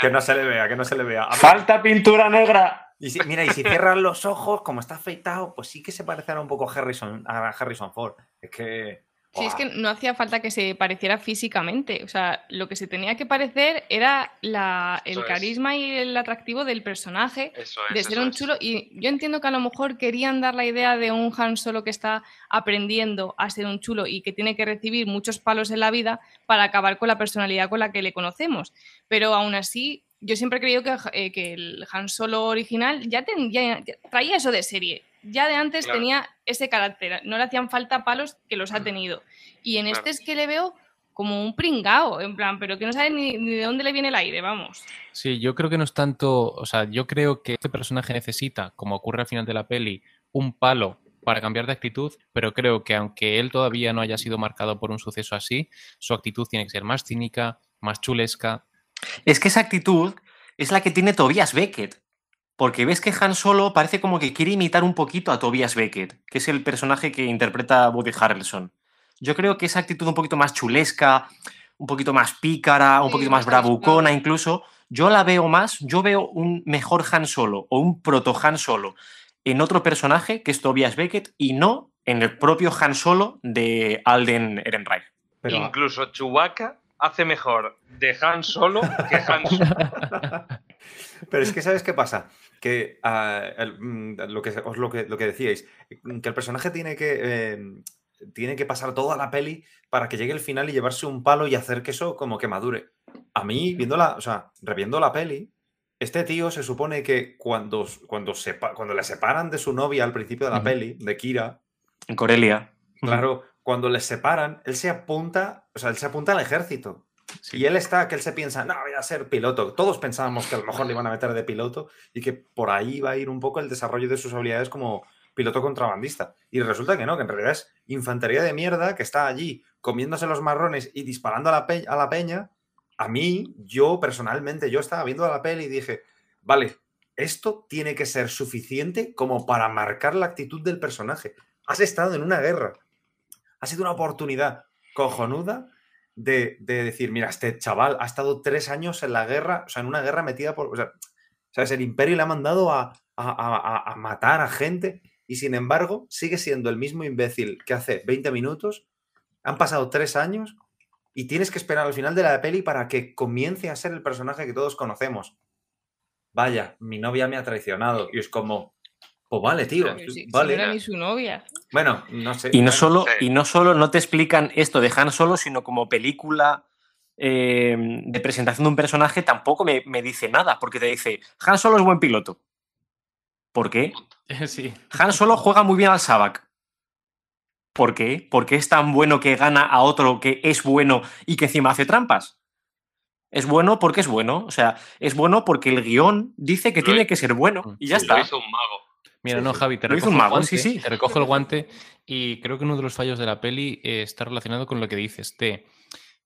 que, no se le vea, que no se le vea. A ver, ¡Falta pintura negra! Y si- mira, y si cierran los ojos, como está afeitado, pues sí que se parecerá un poco a Harrison, a Harrison Ford. Es que. Sí, es que no hacía falta que se pareciera físicamente. O sea, lo que se tenía que parecer era la, el Eso es. carisma y el atractivo del personaje. Eso es. de ser un es. chulo. Y yo entiendo que a lo mejor querían dar la idea de un Han Solo que está aprendiendo a ser un chulo y que tiene que recibir muchos palos en la vida para acabar con la personalidad con la que le conocemos. Pero aún así, yo siempre he creído que, eh, que el Han Solo original ya, ten- ya- ya traía eso de serie. Ya de antes Claro. tenía ese carácter. No le hacían falta palos que los ha tenido. Y en Claro. este es que le veo como un pringao, en plan, pero que no sabe ni, ni de dónde le viene el aire, vamos. Sí, yo creo que no es tanto, o sea, yo creo que este personaje necesita, como ocurre al final de la peli, un palo para cambiar de actitud, pero creo que aunque él todavía no haya sido marcado por un suceso así, su actitud tiene que ser más cínica, más chulesca. Es que esa actitud es la que tiene Tobias Beckett. Porque ves que Han Solo parece como que quiere imitar un poquito a Tobias Beckett, que es el personaje que interpreta Woody Harrelson. Yo creo que esa actitud un poquito más chulesca, un poquito más pícara, un Sí, poquito más bravucona incluso, yo la veo más, yo veo un mejor Han Solo o un proto Han Solo en otro personaje que es Tobias Beckett y no en el propio Han Solo de Alden Ehrenreich. Pero, Incluso Chewbacca hace mejor de Han Solo que Han Solo. pero es que, ¿sabes qué pasa? Que ah, el- mm, lo, que os lo que lo que decíais, que el personaje tiene que. eh, tiene que pasar toda la peli para que llegue el final y llevarse un palo y hacer que eso como que madure. A mí, viéndola, o sea, reviendo la peli, este tío se supone que cuando, cuando, sepa- cuando le separan de su novia al principio de la peli, de Kira, En Corelia. claro, cuando les separan, él se apunta, o sea, él se apunta al ejército. Sí. Y él está, que él se piensa, no, voy a ser piloto. Todos pensábamos que a lo mejor le iban a meter de piloto y que por ahí va a ir un poco el desarrollo de sus habilidades como piloto contrabandista. Y resulta que no, que en realidad es infantería de mierda que está allí comiéndose los marrones y disparando a la, a la peña. A mí, yo personalmente, yo estaba viendo la peli y dije, vale, esto tiene que ser suficiente como para marcar la actitud del personaje. Has estado en una guerra. ha sido una oportunidad cojonuda de, de decir, mira, este chaval ha estado tres años en la guerra, o sea, en una guerra metida por, o sea, ¿sabes? El imperio le ha mandado a, a- a- a matar a gente y sin embargo sigue siendo el mismo imbécil que hace 20 minutos. Han pasado tres años y tienes que esperar al final de la peli para que comience a ser el personaje que todos conocemos. Vaya, mi novia me ha traicionado. Y es como, pues vale, tío. Si- si vale. no era ni su novia. Bueno, no sé. Y no solo, y no solo no te explican esto de Han Solo, sino como película eh, de presentación de un personaje, tampoco me, me dice nada, porque te dice, Han Solo es buen piloto. ¿Por qué? Sí. Han Solo juega muy bien al Sabak. ¿Por qué? Porque es tan bueno que gana a otro que es bueno y que encima hace trampas. Es bueno porque es bueno. O sea, es bueno porque el guion dice que Lo tiene que ser bueno. Y ya Sí, Lo está. hizo un mago. Mira, no. Javi, te recojo un el mago, guante, sí, sí. te recojo el guante y creo que uno de los fallos de la peli eh, está relacionado con lo que dices, de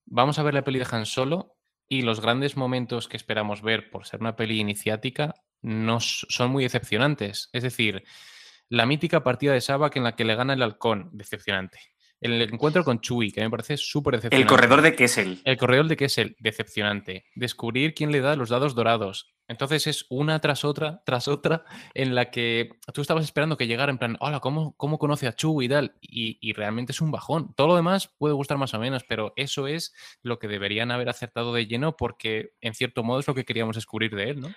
vamos a ver la peli de Han Solo y los grandes momentos que esperamos ver por ser una peli iniciática no son muy decepcionantes. Es decir, la mítica partida de Sabak en la que le gana el halcón, decepcionante. El encuentro con Chewie, que me parece súper El decepcionante. corredor de Kessel. El corredor de Kessel, decepcionante. Descubrir quién le da los dados dorados. Entonces es una tras otra, tras otra, en la que tú estabas esperando que llegara en plan, hola, ¿cómo, cómo conoce a Chu y tal? Y, y realmente es un bajón. Todo lo demás puede gustar más o menos, pero eso es lo que deberían haber acertado de lleno porque, en cierto modo, es lo que queríamos descubrir de él, ¿no?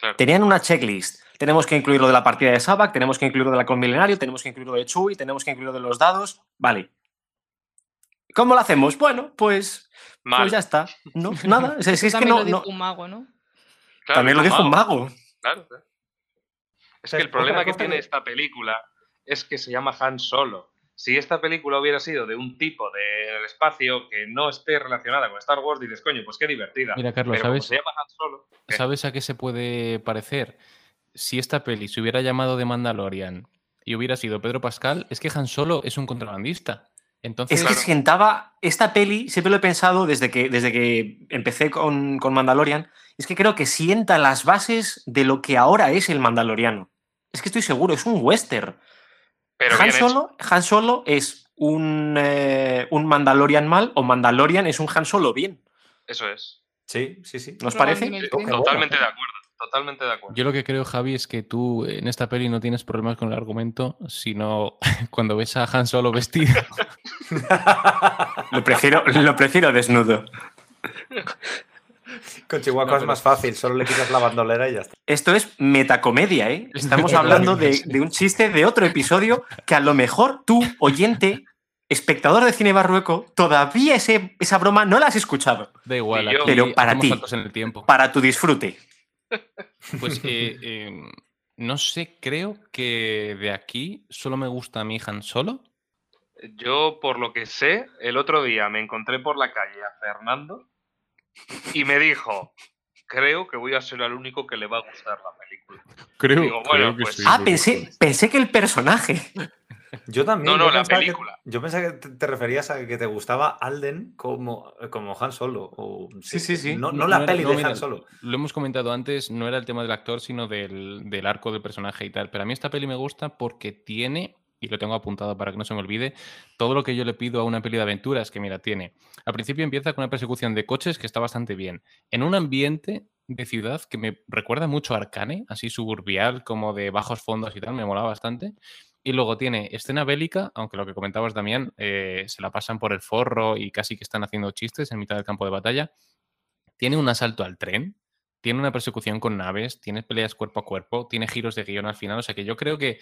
Claro. Tenían una checklist. Tenemos que incluir lo de la partida de Sabak, tenemos que incluir lo del halcón milenario, tenemos que incluir lo de Chewie, tenemos que incluir lo de los dados. Vale. ¿Cómo lo hacemos? Bueno, pues, Mal. pues ya está. No, nada. Es, es que También no, lo dijo no- un mago, ¿no? Claro, También lo dijo un mago. Claro. claro. Es que el problema que tiene esta película es que se llama Han Solo. Si esta película hubiera sido de un tipo del espacio que no esté relacionada con Star Wars, dices, coño, pues qué divertida. Mira, Carlos, Pero ¿sabes? se llama Han Solo. ¿Sabes a qué se puede parecer? Si esta peli se hubiera llamado The Mandalorian y hubiera sido Pedro Pascal, es que Han Solo es un contrabandista. Entonces, Es que sentaba esta peli, siempre lo he pensado desde que, desde que empecé con, con Mandalorian, es que creo que sienta las bases de lo que ahora es el Mandaloriano. Es que estoy seguro, es un western. Pero Han. Solo, Han Solo es un, eh, un Mandalorian mal o Mandalorian es un Han Solo bien. Eso es. Sí, sí, sí. ¿Nos parece? Sí. Totalmente de acuerdo. Totalmente de acuerdo. yo lo que creo, Javi, es que tú en esta peli no tienes problemas con el argumento, sino cuando ves a Han Solo vestido. Lo prefiero, lo prefiero desnudo. Con Chihuahua No, es más fácil, solo le quitas la bandolera y ya está. Esto es metacomedia, ¿eh? Es Estamos hablando de, un chiste de otro episodio que a lo mejor tú, oyente, espectador de Cine Barrueco, todavía ese, esa broma no la has escuchado. Da igual, aquí Pero para ti. en el tiempo. Para tu disfrute. Pues eh, eh, no sé, creo que de aquí solo me gusta a mí Han Solo. Yo, por lo que sé, el otro día me encontré por la calle a Fernando y me dijo, creo que voy a ser el único que le va a gustar la película. Creo, Digo, bueno, creo que pues- sí, Ah, pensé, pensé que el personaje. Yo también. No, no, yo la que- película. yo pensaba que te, te referías a que te gustaba Alden como, como Han Solo. o- Sí, sí, sí. No, no No la era- peli no, de mira, Han Solo. Lo hemos comentado antes, no era el tema del actor, sino del, del arco del personaje y tal. Pero a mí esta peli me gusta porque tiene, y lo tengo apuntado para que no se me olvide, todo lo que yo le pido a una peli de aventuras, que mira, tiene. Al principio empieza con una persecución de coches que está bastante bien. En un ambiente de ciudad que me recuerda mucho a Arcane, así suburbial, como de bajos fondos y tal, me mola bastante. Y luego tiene escena bélica, aunque lo que comentabas, Damián, eh, se la pasan por el forro y casi que están haciendo chistes en mitad del campo de batalla. Tiene un asalto al tren, tiene una persecución con naves, tiene peleas cuerpo a cuerpo, tiene giros de guion al final. O sea que yo creo que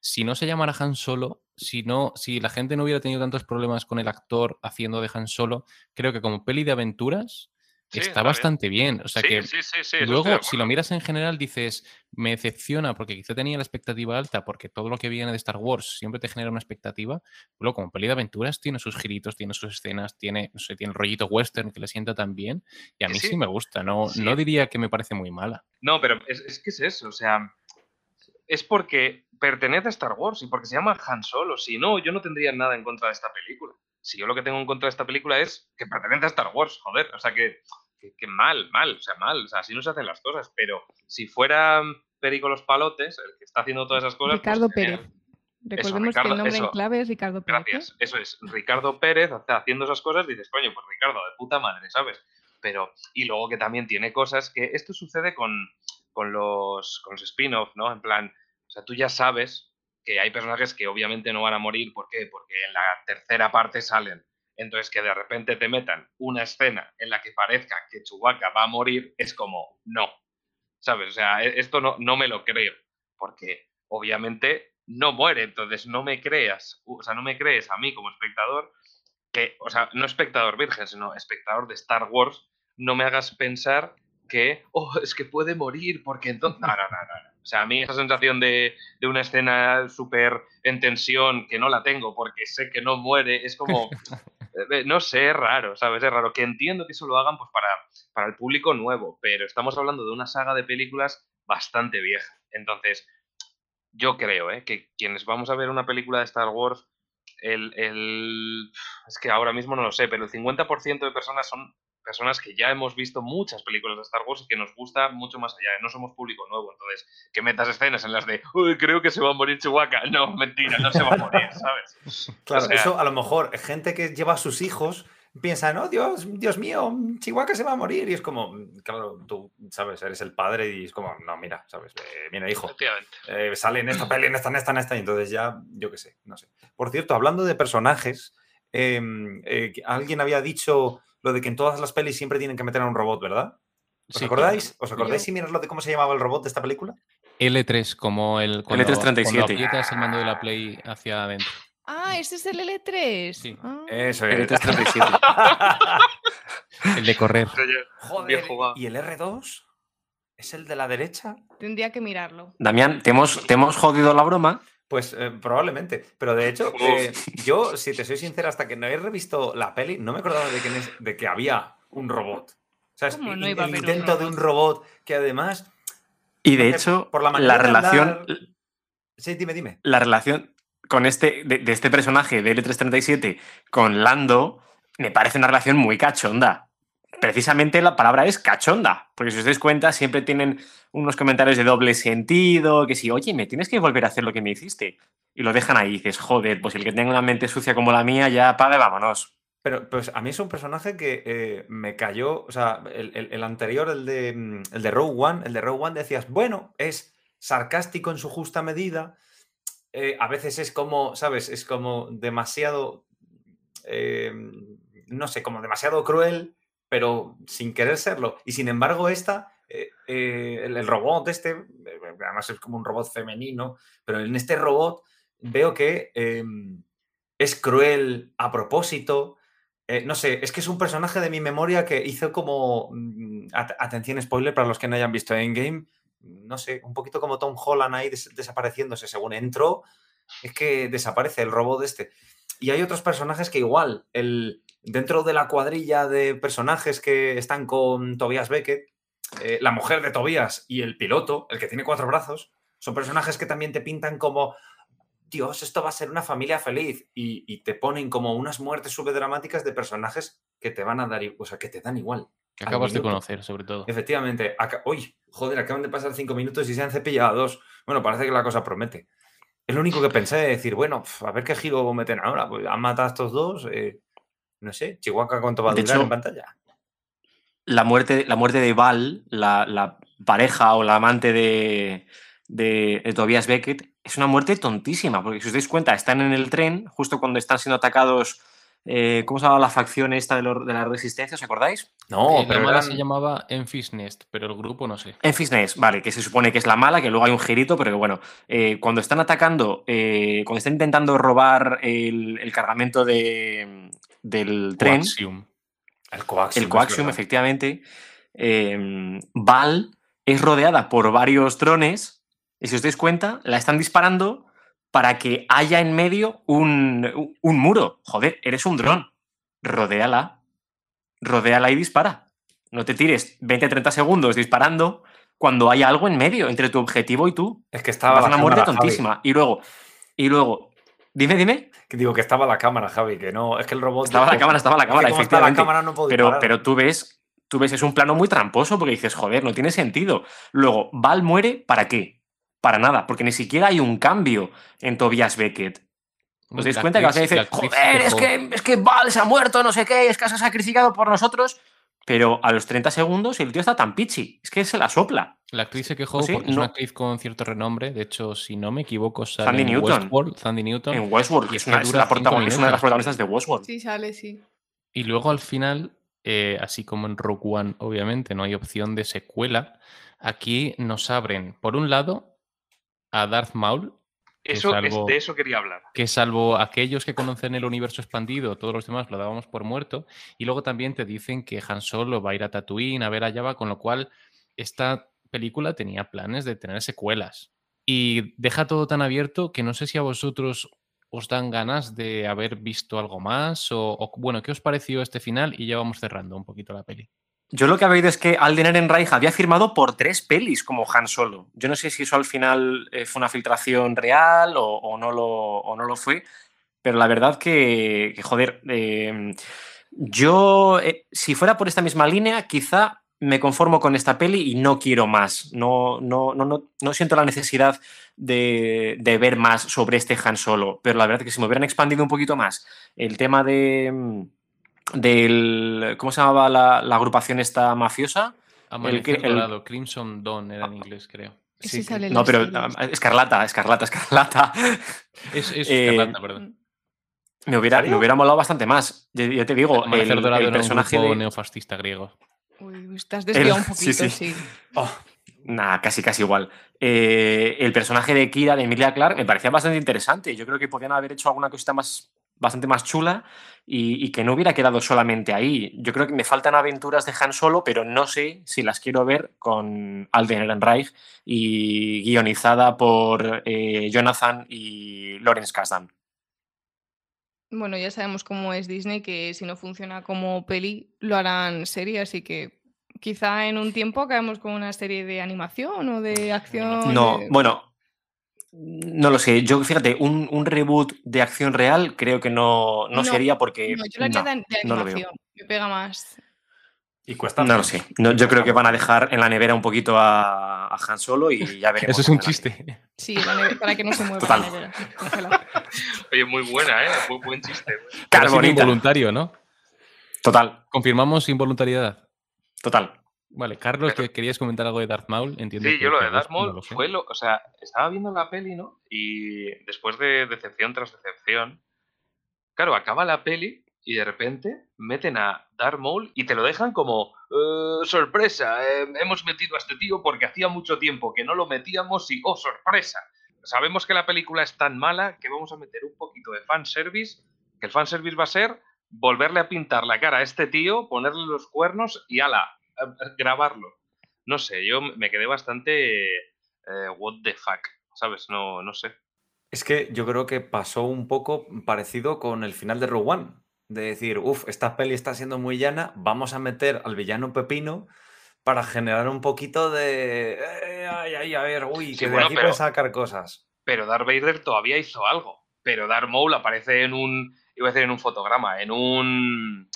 si no se llamara Han Solo, si, no, si la gente no hubiera tenido tantos problemas con el actor haciendo de Han Solo, creo que como peli de aventuras Sí, está bastante bien. O sea sí, que sí, Luego, si lo miras en general, dices, me decepciona porque quizá tenía la expectativa alta, porque todo lo que viene de Star Wars siempre te genera una expectativa. Luego, como peli de aventuras, tiene sus giritos, tiene sus escenas, tiene, no sé, tiene el rollito western que le sienta tan bien. Y a mí sí, me gusta, no, no diría que me parece muy mala. No, pero es, es que es eso, o sea, es porque pertenece a Star Wars y porque se llama Han Solo. Si no, yo no tendría nada en contra de esta película. Si yo lo que tengo en contra de esta película es que pertenece a Star Wars, joder. O sea, que, que, que mal, mal, o sea, mal. O sea, así no se hacen las cosas. Pero si fuera Perico los Palotes, el que está haciendo todas esas cosas. pues Ricardo. Pérez. Recordemos que el nombre en clave es Ricardo Pérez. ¿eh? Gracias. Eso es. Ricardo Pérez haciendo esas cosas, dices, coño, pues Ricardo, de puta madre, ¿sabes? Pero, y luego que también tiene cosas que esto sucede con, con los, con los spin-off, ¿no? En plan, sea, tú ya sabes que hay personajes que obviamente no van a morir. ¿Por qué? Porque en la tercera parte salen. Entonces, que de repente te metan una escena en la que parezca que Chewbacca va a morir, es como, no. ¿Sabes? O sea, e- esto no, no me lo creo. Porque obviamente no muere. Entonces, no me creas. O sea, no me crees a mí como espectador que, o sea, no espectador virgen, sino espectador de Star Wars, no me hagas pensar que, oh, es que puede morir, porque entonces. No, no, no, no. O sea, a mí esa sensación de, de una escena súper en tensión, que no la tengo porque sé que no muere, es como. eh, no sé, es raro, ¿sabes? Es raro. Que entiendo que eso lo hagan pues para, para el público nuevo, pero estamos hablando de una saga de películas bastante vieja. Entonces, yo creo ¿eh? que quienes vamos a ver una película de Star Wars, el, el- es que ahora mismo no lo sé, pero el 50% de personas son personas que ya hemos visto muchas películas de Star Wars y que nos gusta mucho más allá. ¿eh? No somos público nuevo, entonces que metas escenas en las de, uy, creo que se va a morir Chewbacca. No, mentira, no se va a morir, ¿sabes? Claro, O sea- eso a lo mejor gente que lleva a sus hijos piensa, no, Dios, Dios mío, Chihuahua se va a morir. Y es como, mm, claro, tú, sabes, eres el padre y es como, no, mira, sabes, eh, mira, hijo, Efectivamente. eh, sale en esta peli, en esta, en esta, en esta, y entonces ya, yo qué sé, no sé. Por cierto, hablando de personajes, em, eh, alguien había dicho lo de que en todas las pelis siempre tienen que meter a un robot, ¿verdad? ¿Os Sí, acordáis? ¿Os acordáis Yo- si miras lo de cómo se llamaba el robot de esta película? L3, como el. Cuando, L337. Cuando aprietas el mando de la Play hacia adentro. Ah, ese es el L3. Sí. Ah. Eso L337. El de correr. Joder, Bien jugado. ¿y el R2? ¿Es el de la derecha? Tendría que mirarlo. Damián, ¿te hemos, te hemos jodido la broma. Pues eh, probablemente. Pero de hecho, eh, yo, si te soy sincera, hasta que no he revisto la peli, no me acordaba de que, es- de que había un robot. O sea, es ¿Cómo no el iba a haber un intento de un robot que además. Y de hecho, por la relación, andar- Sí, dime, dime. la relación con este, de, de este personaje de L337 con Lando me parece una relación muy cachonda. Precisamente la palabra es cachonda, porque si os dais cuenta siempre tienen unos comentarios de doble sentido, que si, oye, me tienes que volver a hacer lo que me hiciste. Y lo dejan ahí dices, joder, pues el que tenga una mente sucia como la mía, ya pague, vámonos. Pero pues a mí es un personaje que eh, me cayó. O sea, el, el- el anterior, el de, mm, el de Rogue One, el de Rogue One decías, bueno, es sarcástico en su justa medida. eh, a veces es como, ¿sabes? Es como demasiado. eh, no sé, como demasiado cruel, pero sin querer serlo. Y sin embargo, esta. eh, eh, el, robot este, eh, además es como un robot femenino, pero en este robot veo que em, es cruel a propósito. no sé, es que es un personaje de mi memoria que hizo como. mm, at- atención, spoiler para los que no hayan visto Endgame. No sé, un poquito como Tom Holland ahí des- desapareciéndose según entró. Es que desaparece el robot este. Y hay otros personajes que igual, el, dentro de la cuadrilla de personajes que están con Tobias Beckett, eh, la mujer de Tobias y el piloto, el que tiene cuatro brazos, son personajes que también te pintan como, Dios, esto va a ser una familia feliz. Y, y te ponen como unas muertes súper dramáticas de personajes que te van a dar, o sea, que te dan igual. Que acabas de conocer, sobre todo. Efectivamente, aca- uy, joder, acaban de pasar cinco minutos y se han cepillado a dos. Bueno, parece que la cosa promete. Es lo único que pensé, de decir, bueno, a ver qué giro meten ahora. Pues han matado a estos dos. eh, no sé, Chihuahua, ¿cuánto va a De durar hecho, en pantalla? la muerte, la muerte de Val, la, la pareja o la amante de, de, de Tobias Beckett, es una muerte tontísima, porque si os dais cuenta, están en el tren justo cuando están siendo atacados. eh, ¿Cómo se llama la facción esta de, lo- de la resistencia? ¿Os acordáis? No, Eh, la pero mala eran- se llamaba Enfys Nest, pero el grupo no sé. En Fisnes, vale, que se supone que es la mala, que luego hay un girito, pero que bueno, eh, cuando están atacando, eh, cuando están intentando robar el, el cargamento de, del tren, Coaxium. el coaxium. el coaxium, efectivamente, eh, Val es rodeada por varios drones, y si os dais cuenta, la están disparando para que haya en medio un, un- muro. Joder, eres un dron. Rodéala. Rodéala y dispara. No te tires 20-30 segundos disparando cuando hay algo en medio entre tu objetivo y tú. Es que Es estaba una la muerte tontísima. Y luego, y luego, dime, dime. Que digo que estaba la cámara, Javi, que no, es que el robot... Estaba la cámara, estaba la Es que cámara, la cámara no puedo Pero, pero tú ves, tú ves, es un plano muy tramposo porque dices, joder, no tiene sentido. Luego, Val muere, ¿para qué? para nada, porque ni siquiera hay un cambio en Tobias Beckett. ¿Os dais cuenta que la dice, actriz joder, es que, es que Val se ha muerto, no sé qué, es que se ha sacrificado por nosotros? Pero a los 30 segundos el tío está tan pichi, es que se la sopla. La actriz se quejó Sí, porque es una actriz con cierto renombre. De hecho, si no me equivoco, sale Sandy en Newton. Westworld, Sandy Newton. En Westworld, que es una, es dura la cinco protagoni- es una de las protagonistas de Westworld. Sí, sale, sí. Y luego al final, eh, así como en Rogue One, obviamente no hay opción de secuela. Aquí nos abren, por un lado, a Darth Maul, que Eso, es- de eso quería hablar. que salvo aquellos que conocen el universo expandido, todos los demás lo dábamos por muerto. Y luego también te dicen que Han Solo va a ir a Tatooine, a ver a Java, con lo cual esta película tenía planes de tener secuelas. Y deja todo tan abierto que no sé si a vosotros os dan ganas de haber visto algo más o, bueno, ¿qué os pareció este final? Y ya vamos cerrando un poquito la peli. Yo lo que había oído es que Alden Ehrenreich había firmado por tres pelis como Han Solo. Yo no sé si eso al final eh, fue una filtración real o, no, lo, o no lo fue, pero la verdad que, que, joder, eh, yo, eh, si fuera por esta misma línea, quizá me conformo con esta peli y no quiero más. No, no, no, no, no siento la necesidad de, de, ver más sobre este Han Solo, pero la verdad que si me hubieran expandido un poquito más el tema de del ¿cómo se llamaba la, la agrupación esta mafiosa? Amanecer el, Dorado, Crimson Dawn era en inglés, creo. Sí, sale no, pero uh, Escarlata, Escarlata, Escarlata. Es, es eh, Escarlata, perdón. Me hubiera, me hubiera molado bastante más. Yo, yo te digo, el, el personaje un grupo de... neofascista griego. Uy, estás desviado El- un poquito, sí, sí. sí. Oh, Nada, casi casi igual. Eh, el personaje de Kira, de Emilia Clark, me parecía bastante interesante. Yo creo que podían haber hecho alguna cosita más, bastante más chula y, y, que no hubiera quedado solamente ahí. Yo creo que me faltan aventuras de Han Solo, pero no sé si las quiero ver con Alden Ehrenreich y guionizada por eh, Jonathan y Lawrence Kasdan. Bueno, ya sabemos cómo es Disney, que si no funciona como peli, lo harán serie, así que quizá en un tiempo acabemos con una serie de animación o de acción. No, de... bueno, no lo sé. Yo, fíjate, un, un, reboot de acción real creo que no, no, no sería porque. No, yo lo haría no, de, animación. me pega más. Y cuesta. No lo sé. No, yo creo que van a dejar en la nevera un poquito a, a Han Solo y ya veremos. Eso es un chiste. Sí, para que no se mueva Total. la nevera. Oye, muy buena, ¿eh? Muy buen chiste. Carbonita. involuntario, ¿no? Total. Confirmamos involuntariedad. Total. Vale, Carlos, Pero, que querías comentar algo de Darth Maul, entiendo. Sí, que yo lo de Darth Maul fue lo. O sea, estaba viendo la peli, ¿no? Y después de decepción tras decepción, claro, acaba la peli y de repente meten a Darth Maul y te lo dejan como. "Eh, sorpresa, eh, hemos metido a este tío porque hacía mucho tiempo que no lo metíamos y. ¡Oh, sorpresa! Sabemos que la película es tan mala que vamos a meter un poquito de fanservice. Que el fanservice va a ser volverle a pintar la cara a este tío, ponerle los cuernos y ala, grabarlo. No sé, yo me quedé bastante eh, what the fuck, ¿sabes? No, no sé. Es que yo creo que pasó un poco parecido con el final de Rogue One. De decir, uff, esta peli está siendo muy llana, vamos a meter al villano Pepino para generar un poquito de. Eh, ay, ay, a ver, uy, Sí, que de aquí pero- sacar cosas. Pero Darth Vader todavía hizo algo. Pero Darth Maul aparece en un. Iba a decir en un fotograma, en un.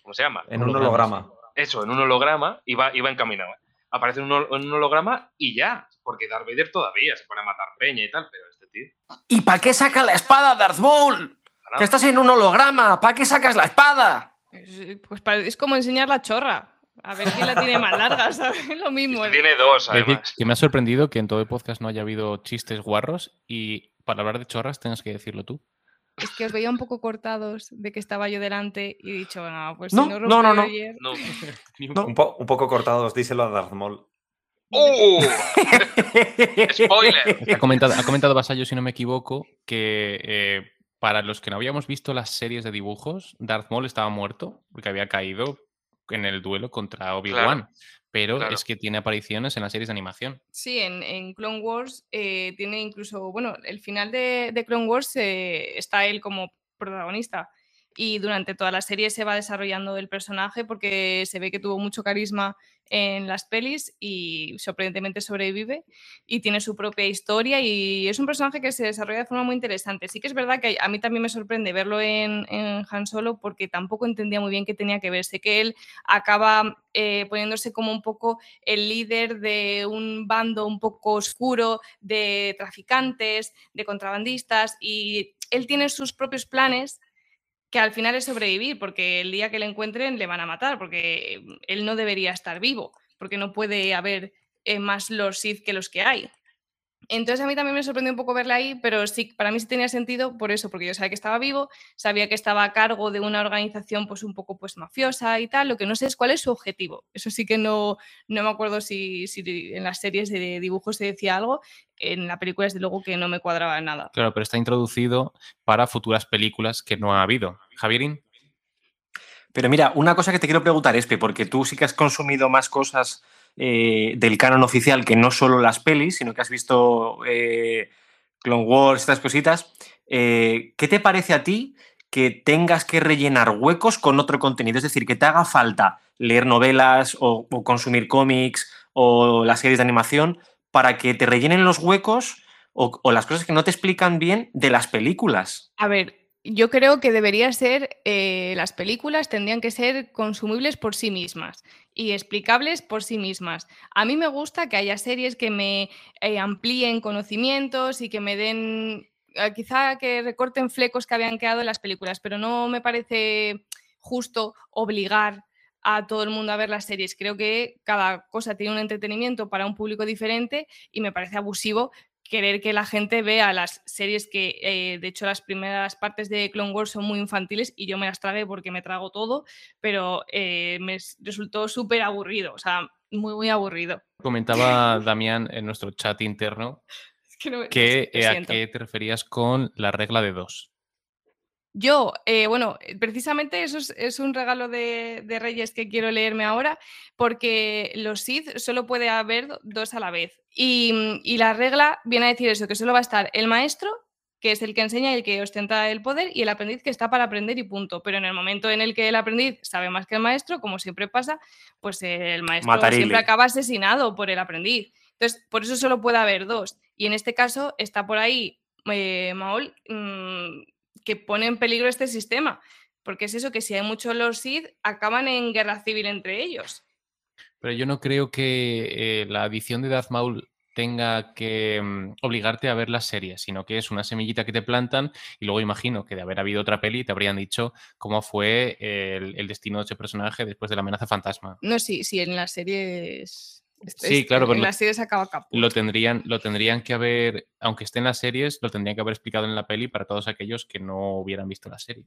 ¿Cómo se llama? En un holograma. Eso, en un holograma, iba, iba encaminado. Aparece en un, en un holograma y ya. Porque Darth Vader todavía se pone a matar peña y tal, pero este tío. ¿Y para qué saca la espada, Darth Maul? Que estás en un holograma. ¿Para qué sacas la espada? Es, pues es como enseñar la chorra. A ver quién la tiene más larga, ¿sabes? Lo mismo. Este tiene dos, además. que me ha sorprendido que en todo el podcast no haya habido chistes guarros y para hablar de chorras tengas que decirlo tú. Es que os veía un poco cortados de que estaba yo delante y he dicho, venga, pues No, si no no, no, no. ayer- No. No. Un, po- un poco cortados, díselo a Darth Maul. ¡Oh! ¡Spoiler! Ha comentado, ha comentado Vasallo, si no me equivoco, que eh, para los que no habíamos visto las series de dibujos, Darth Maul estaba muerto porque había caído en el duelo contra Obi-Wan. pero claro. es que tiene apariciones en las series de animación. Sí, en, en Clone Wars eh, tiene incluso, bueno, el final de, de Clone Wars eh, está él como protagonista, y durante toda la serie se va desarrollando el personaje porque se ve que tuvo mucho carisma en las pelis y sorprendentemente sobrevive y tiene su propia historia y es un personaje que se desarrolla de forma muy interesante. Sí que es verdad que a mí también me sorprende verlo en, en Han Solo porque tampoco entendía muy bien qué tenía que ver. Sé que él acaba eh, poniéndose como un poco el líder de un bando un poco oscuro de traficantes, de contrabandistas y él tiene sus propios planes que al final es sobrevivir, porque el día que le encuentren le van a matar, porque él no debería estar vivo, porque no puede haber eh, más los Sith que los que hay. Entonces a mí también me sorprendió un poco verla ahí, pero sí, para mí sí tenía sentido por eso, porque yo sabía que estaba vivo, sabía que estaba a cargo de una organización pues un poco pues mafiosa y tal, lo que no sé es cuál es su objetivo. Eso sí que no, no me acuerdo si, si en las series de dibujos se decía algo, en la película desde luego que no me cuadraba nada. Claro, pero está introducido para futuras películas que no ha habido. Javierín. Pero mira, una cosa que te quiero preguntar, Espe, porque tú sí que has consumido más cosas eh, del canon oficial que no solo las pelis, sino que has visto eh, Clone Wars, estas cositas. Eh, ¿Qué te parece a ti que tengas que rellenar huecos con otro contenido? Es decir, que te haga falta leer novelas o, consumir cómics o las series de animación para que te rellenen los huecos o, o, las cosas que no te explican bien de las películas. A ver, yo creo que debería ser, eh, las películas tendrían que ser consumibles por sí mismas y explicables por sí mismas. A mí me gusta que haya series que me eh, amplíen conocimientos y que me den, eh, quizá que recorten flecos que habían quedado en las películas, pero no me parece justo obligar a todo el mundo a ver las series. Creo que cada cosa tiene un entretenimiento para un público diferente y me parece abusivo querer que la gente vea las series que, eh, de hecho, las primeras partes de Clone Wars son muy infantiles y yo me las tragué porque me trago todo, pero eh, me resultó súper aburrido, o sea, muy, muy aburrido. Comentaba Damián en nuestro chat interno que, no, que eh, a qué te referías con la regla de dos. Yo, eh, bueno, eh, precisamente eso es, es un regalo de, de, Reyes que quiero leerme ahora, porque los Sith solo puede haber dos a la vez. Y, mm, y, la regla viene a decir eso, que solo va a estar el maestro, que es el que enseña y el que ostenta el poder, y el aprendiz que está para aprender y punto. Pero en el momento en el que el aprendiz sabe más que el maestro, como siempre pasa, pues el maestro Matarile. siempre acaba asesinado por el aprendiz. Entonces, por eso solo puede haber dos. Y en este caso está por ahí eh, Maul. Mmm, que pone en peligro este sistema. Porque es eso, que si hay muchos los Sith, acaban en guerra civil entre ellos. Pero yo no creo que eh, la adición de Darth Maul tenga que um, obligarte a ver las series, sino que es una semillita que te plantan y luego imagino que de haber habido otra peli te habrían dicho cómo fue el, el destino de ese personaje después de la amenaza fantasma. No, sí, sí, en las series Sí, claro, pero en las series acaba. Lo tendrían, lo tendrían que haber, aunque esté en las series, lo tendrían que haber explicado en la peli para todos aquellos que no hubieran visto la serie.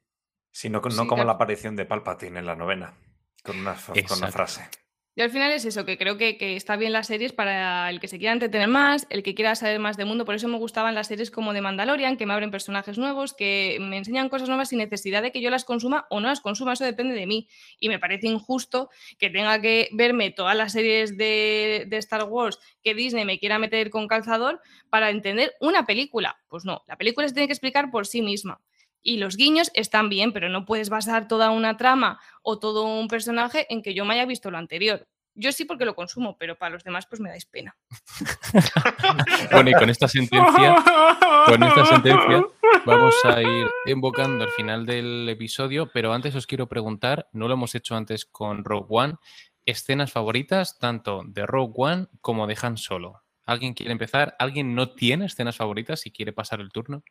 Sí, no, no sí, como claro. la aparición de Palpatine en la novena, con una, con una frase. Y al final es eso, que creo que, que, está bien las series para el que se quiera entretener más, el que quiera saber más del mundo. Por eso me gustaban las series como de Mandalorian, que me abren personajes nuevos, que me enseñan cosas nuevas sin necesidad de que yo las consuma o no las consuma. Eso depende de mí. Y me parece injusto que tenga que verme todas las series de, de Star Wars que Disney me quiera meter con calzador para entender una película. Pues no, la película se tiene que explicar por sí misma. Y los guiños están bien, pero no puedes basar toda una trama o todo un personaje en que yo me haya visto lo anterior. Yo sí porque lo consumo, pero para los demás pues me dais pena. bueno, y con esta sentencia, con esta sentencia vamos a ir invocando al final del episodio, pero antes os quiero preguntar, no lo hemos hecho antes con Rogue One, escenas favoritas tanto de Rogue One como de Han Solo. ¿Alguien quiere empezar? ¿Alguien no tiene escenas favoritas y quiere pasar el turno?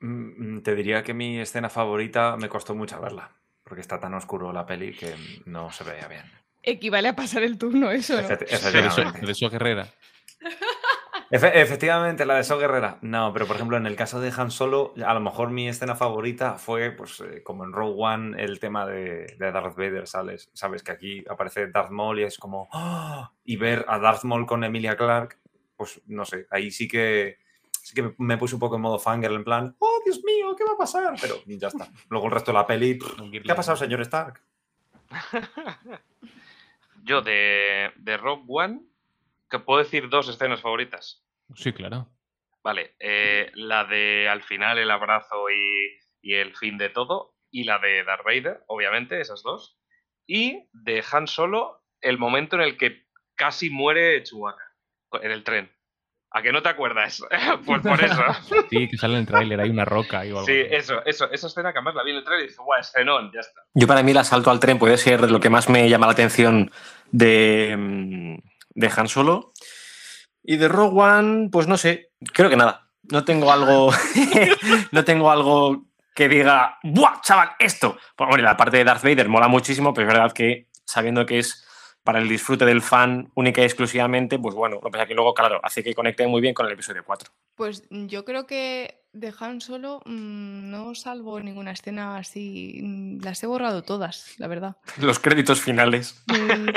Mm, te diría que mi escena favorita me costó mucho verla, porque está tan oscuro la peli que no se veía bien. Equivale a pasar el turno eso, ¿no? Efect efectivamente. De So Guerrera. Efe efectivamente, la de So Guerrera. No, pero por ejemplo, en el caso de Han Solo, a lo mejor mi escena favorita fue, pues, eh, como en Rogue One, el tema de, de, Darth Vader, ¿sabes? Sabes que aquí aparece Darth Maul y es como... ¡Oh! Y ver a Darth Maul con Emilia Clarke, pues, no sé, ahí sí que sí que me puse un poco en modo fangirl, en plan, oh, Dios mío, ¿qué va a pasar? Pero ya está. Luego el resto de la peli, ¿qué ha pasado, señor Stark? Yo de, de Rogue One, que puedo decir dos escenas favoritas. Sí, claro. Vale, eh, la de al final el abrazo y, y, el fin de todo, y la de Darth Vader, obviamente, esas dos. Y de Han Solo, el momento en el que casi muere Chewbacca en el tren. ¿A que no te acuerdas? pues por eso. Sí, que sale en el tráiler, hay una roca y algo. Sí, eso, eso, esa escena que además la vi en el tráiler y dije, guau, escenón, ya está. Yo para mí el asalto al tren puede ser lo que más me llama la atención de, de Han Solo. Y de Rogue One, pues no sé, creo que nada. No tengo algo, no tengo algo que diga, ¡buah, chaval, esto! Pues, bueno, la parte de Darth Vader mola muchísimo, pero es verdad que sabiendo que es para el disfrute del fan única y exclusivamente, pues bueno, lo que pasa que luego, claro, hace que conecte muy bien con el episodio 4. Pues yo creo que de Han Solo mm, no salvo ninguna escena así. mm, Las he borrado todas, la verdad. Los créditos finales. Mm,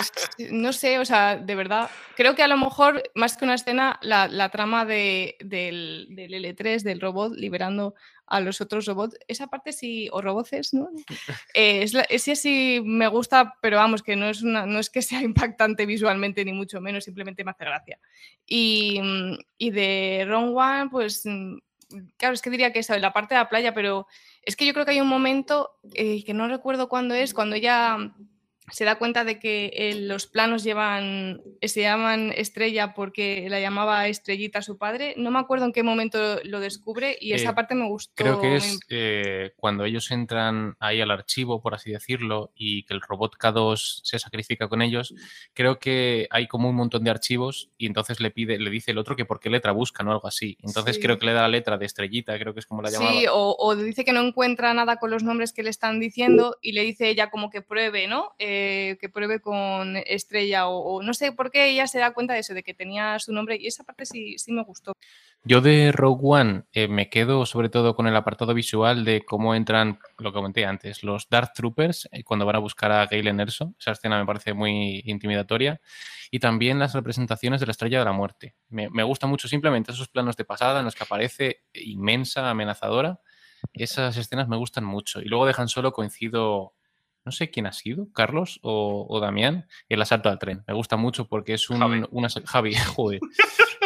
No sé, o sea, de verdad. Creo que a lo mejor, más que una escena, la, la trama de, del, del L3, del robot, liberando a los otros robots, esa parte sí, o roboces, ¿no? Eh, es la- ese sí me gusta, pero vamos, que no es, una, no es que sea impactante visualmente, ni mucho menos, simplemente me hace gracia. Y, y de Ron One, pues mm, claro, es que diría que en la parte de la playa, pero es que yo creo que hay un momento eh, que no recuerdo cuándo es, cuando ella se da cuenta de que eh, los planos llevan, se llaman estrella porque la llamaba estrellita su padre. No me acuerdo en qué momento lo descubre y esa Eh, parte me gustó. Creo que es eh, cuando ellos entran ahí al archivo, por así decirlo, y que el robot K2 se sacrifica con ellos. Creo que hay como un montón de archivos y entonces le pide, le dice el otro que por qué letra buscan o algo así. Entonces Sí. creo que le da la letra de estrellita, creo que es como la llamaba. Sí, o, o dice que no encuentra nada con los nombres que le están diciendo y le dice ella como que pruebe, ¿no? Eh, que pruebe con estrella o, o no sé por qué ella se da cuenta de eso, de que tenía su nombre y esa parte sí, sí me gustó. Yo de Rogue One eh, me quedo sobre todo con el apartado visual de cómo entran, lo que comenté antes, los Dark Troopers eh, cuando van a buscar a Galen Erso. Esa escena me parece muy intimidatoria. Y también las representaciones de la Estrella de la Muerte. Me, me gusta mucho simplemente esos planos de pasada en los que aparece inmensa, amenazadora. Esas escenas me gustan mucho. Y luego dejan solo coincido, no sé quién ha sido, Carlos o, o Damián, el asalto al tren. Me gusta mucho porque es un... Javi. una Javi, joder.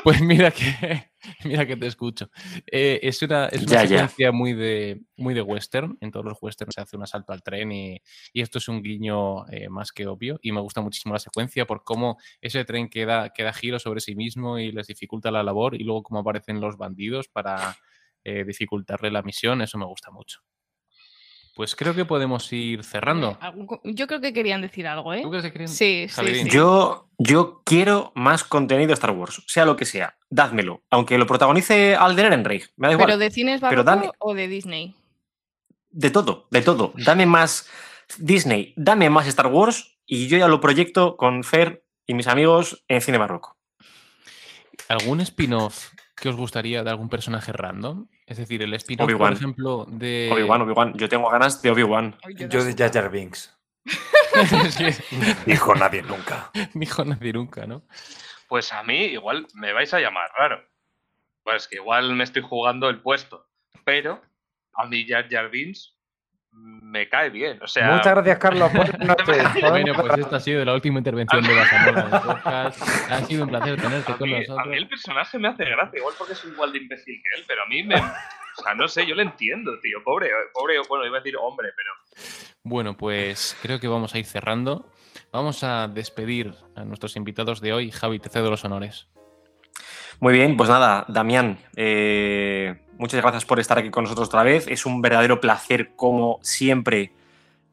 Pues mira que, mira que te escucho. Eh, es una, es una Ya, ya. secuencia muy de, muy de western. En todos los westerns se hace un asalto al tren y, y esto es un guiño eh, más que obvio. Y me gusta muchísimo la secuencia por cómo ese tren queda, queda giro sobre sí mismo y les dificulta la labor. Y luego cómo aparecen los bandidos para eh, dificultarle la misión. Eso me gusta mucho. Pues creo que podemos ir cerrando. Co- Yo creo que querían decir algo, ¿eh? ¿Tú crees que quieren- Sí, sí. Yo, yo quiero más contenido de Star Wars, sea lo que sea. Dádmelo. Aunque lo protagonice Alden Ehrenreich. Me da igual. ¿Pero de cines Pero barroco dame- o de Disney? De todo, de todo. Dame más Disney, dame más Star Wars y yo ya lo proyecto con Fer y mis amigos en cine barroco. ¿Algún spin-off que os gustaría de algún personaje random? Es decir, el spin-off, por ejemplo, de. Obi-Wan, Obi-Wan. Yo tengo ganas de Obi-Wan. Yo de Jar Jar Binks. Que Dijo nadie nunca. Dijo nadie nunca, ¿no? Pues a mí igual me vais a llamar raro. Pues que igual me estoy jugando el puesto. Pero a mí Jar Jar Binks me cae bien. O sea, Muchas gracias, Carlos. Buenas noches. Bueno, pues esta ha sido la última intervención de Basamola en podcast. Ha sido un placer tenerte con mí, a nosotros. mí el personaje me hace gracia, igual porque soy igual de imbécil que él, pero a mí me... O sea, no sé, yo le entiendo, tío. Pobre, pobre, bueno, iba a decir hombre, pero... Bueno, pues creo que vamos a ir cerrando. Vamos a despedir a nuestros invitados de hoy. Javi, te cedo los honores. Muy bien, pues nada, Damián, eh, muchas gracias por estar aquí con nosotros otra vez. Es un verdadero placer, como siempre,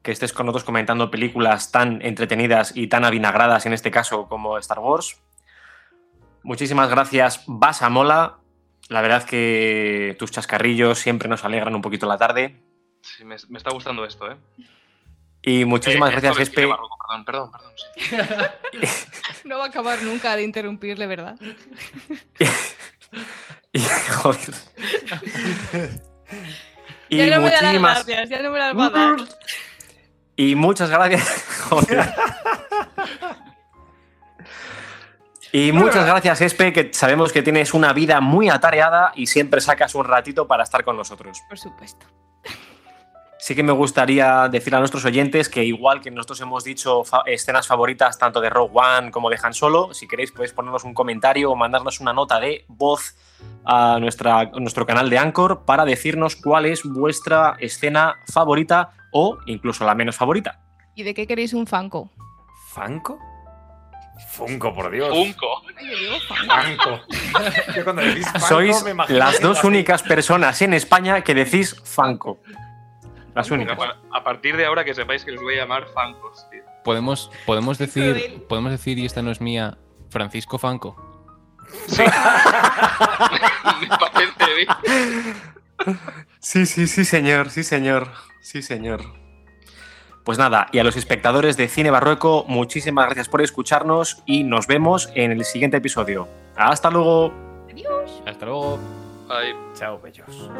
que estés con nosotros comentando películas tan entretenidas y tan avinagradas, en este caso, como Star Wars. Muchísimas gracias, Basamola. La verdad que tus chascarrillos siempre nos alegran un poquito la tarde. Sí, me, me está gustando esto, ¿eh? Y muchísimas Eh, gracias, Espe. barroco, Perdón, perdón, perdón. sí. No va a acabar nunca de interrumpirle, ¿verdad? Y, joder. Y ya no me da las muchísimas, gracias, ya no me las va a dar. Y muchas gracias. Joder. Y muchas gracias, Espe, que sabemos que tienes una vida muy atareada y siempre sacas un ratito para estar con nosotros. Por supuesto. Sí que me gustaría decir a nuestros oyentes que igual que nosotros hemos dicho fa- escenas favoritas tanto de Rogue One como de Han Solo, si queréis podéis ponernos un comentario o mandarnos una nota de voz a nuestra, a nuestro canal de Anchor para decirnos cuál es vuestra escena favorita o incluso la menos favorita. ¿Y de qué queréis un Funko? ¿Fanco? Funko, por Dios. Funko. Funko. Fanco. Yo cuando decís Fanco Sois me las dos así. únicas personas en España que decís Fanco. Las únicas. A a partir de ahora que sepáis que os voy a llamar Funkos, tío. Podemos, podemos decir, podemos decir, y esta no es mía, Francisco Fanco. Sí. Me parece bien. Sí, sí, sí, señor, sí, señor, sí, señor. Pues nada, y a los espectadores de Cine Barroco, muchísimas gracias por escucharnos y nos vemos en el siguiente episodio. Hasta luego. Adiós. Hasta luego. Ay. Chao, bellos.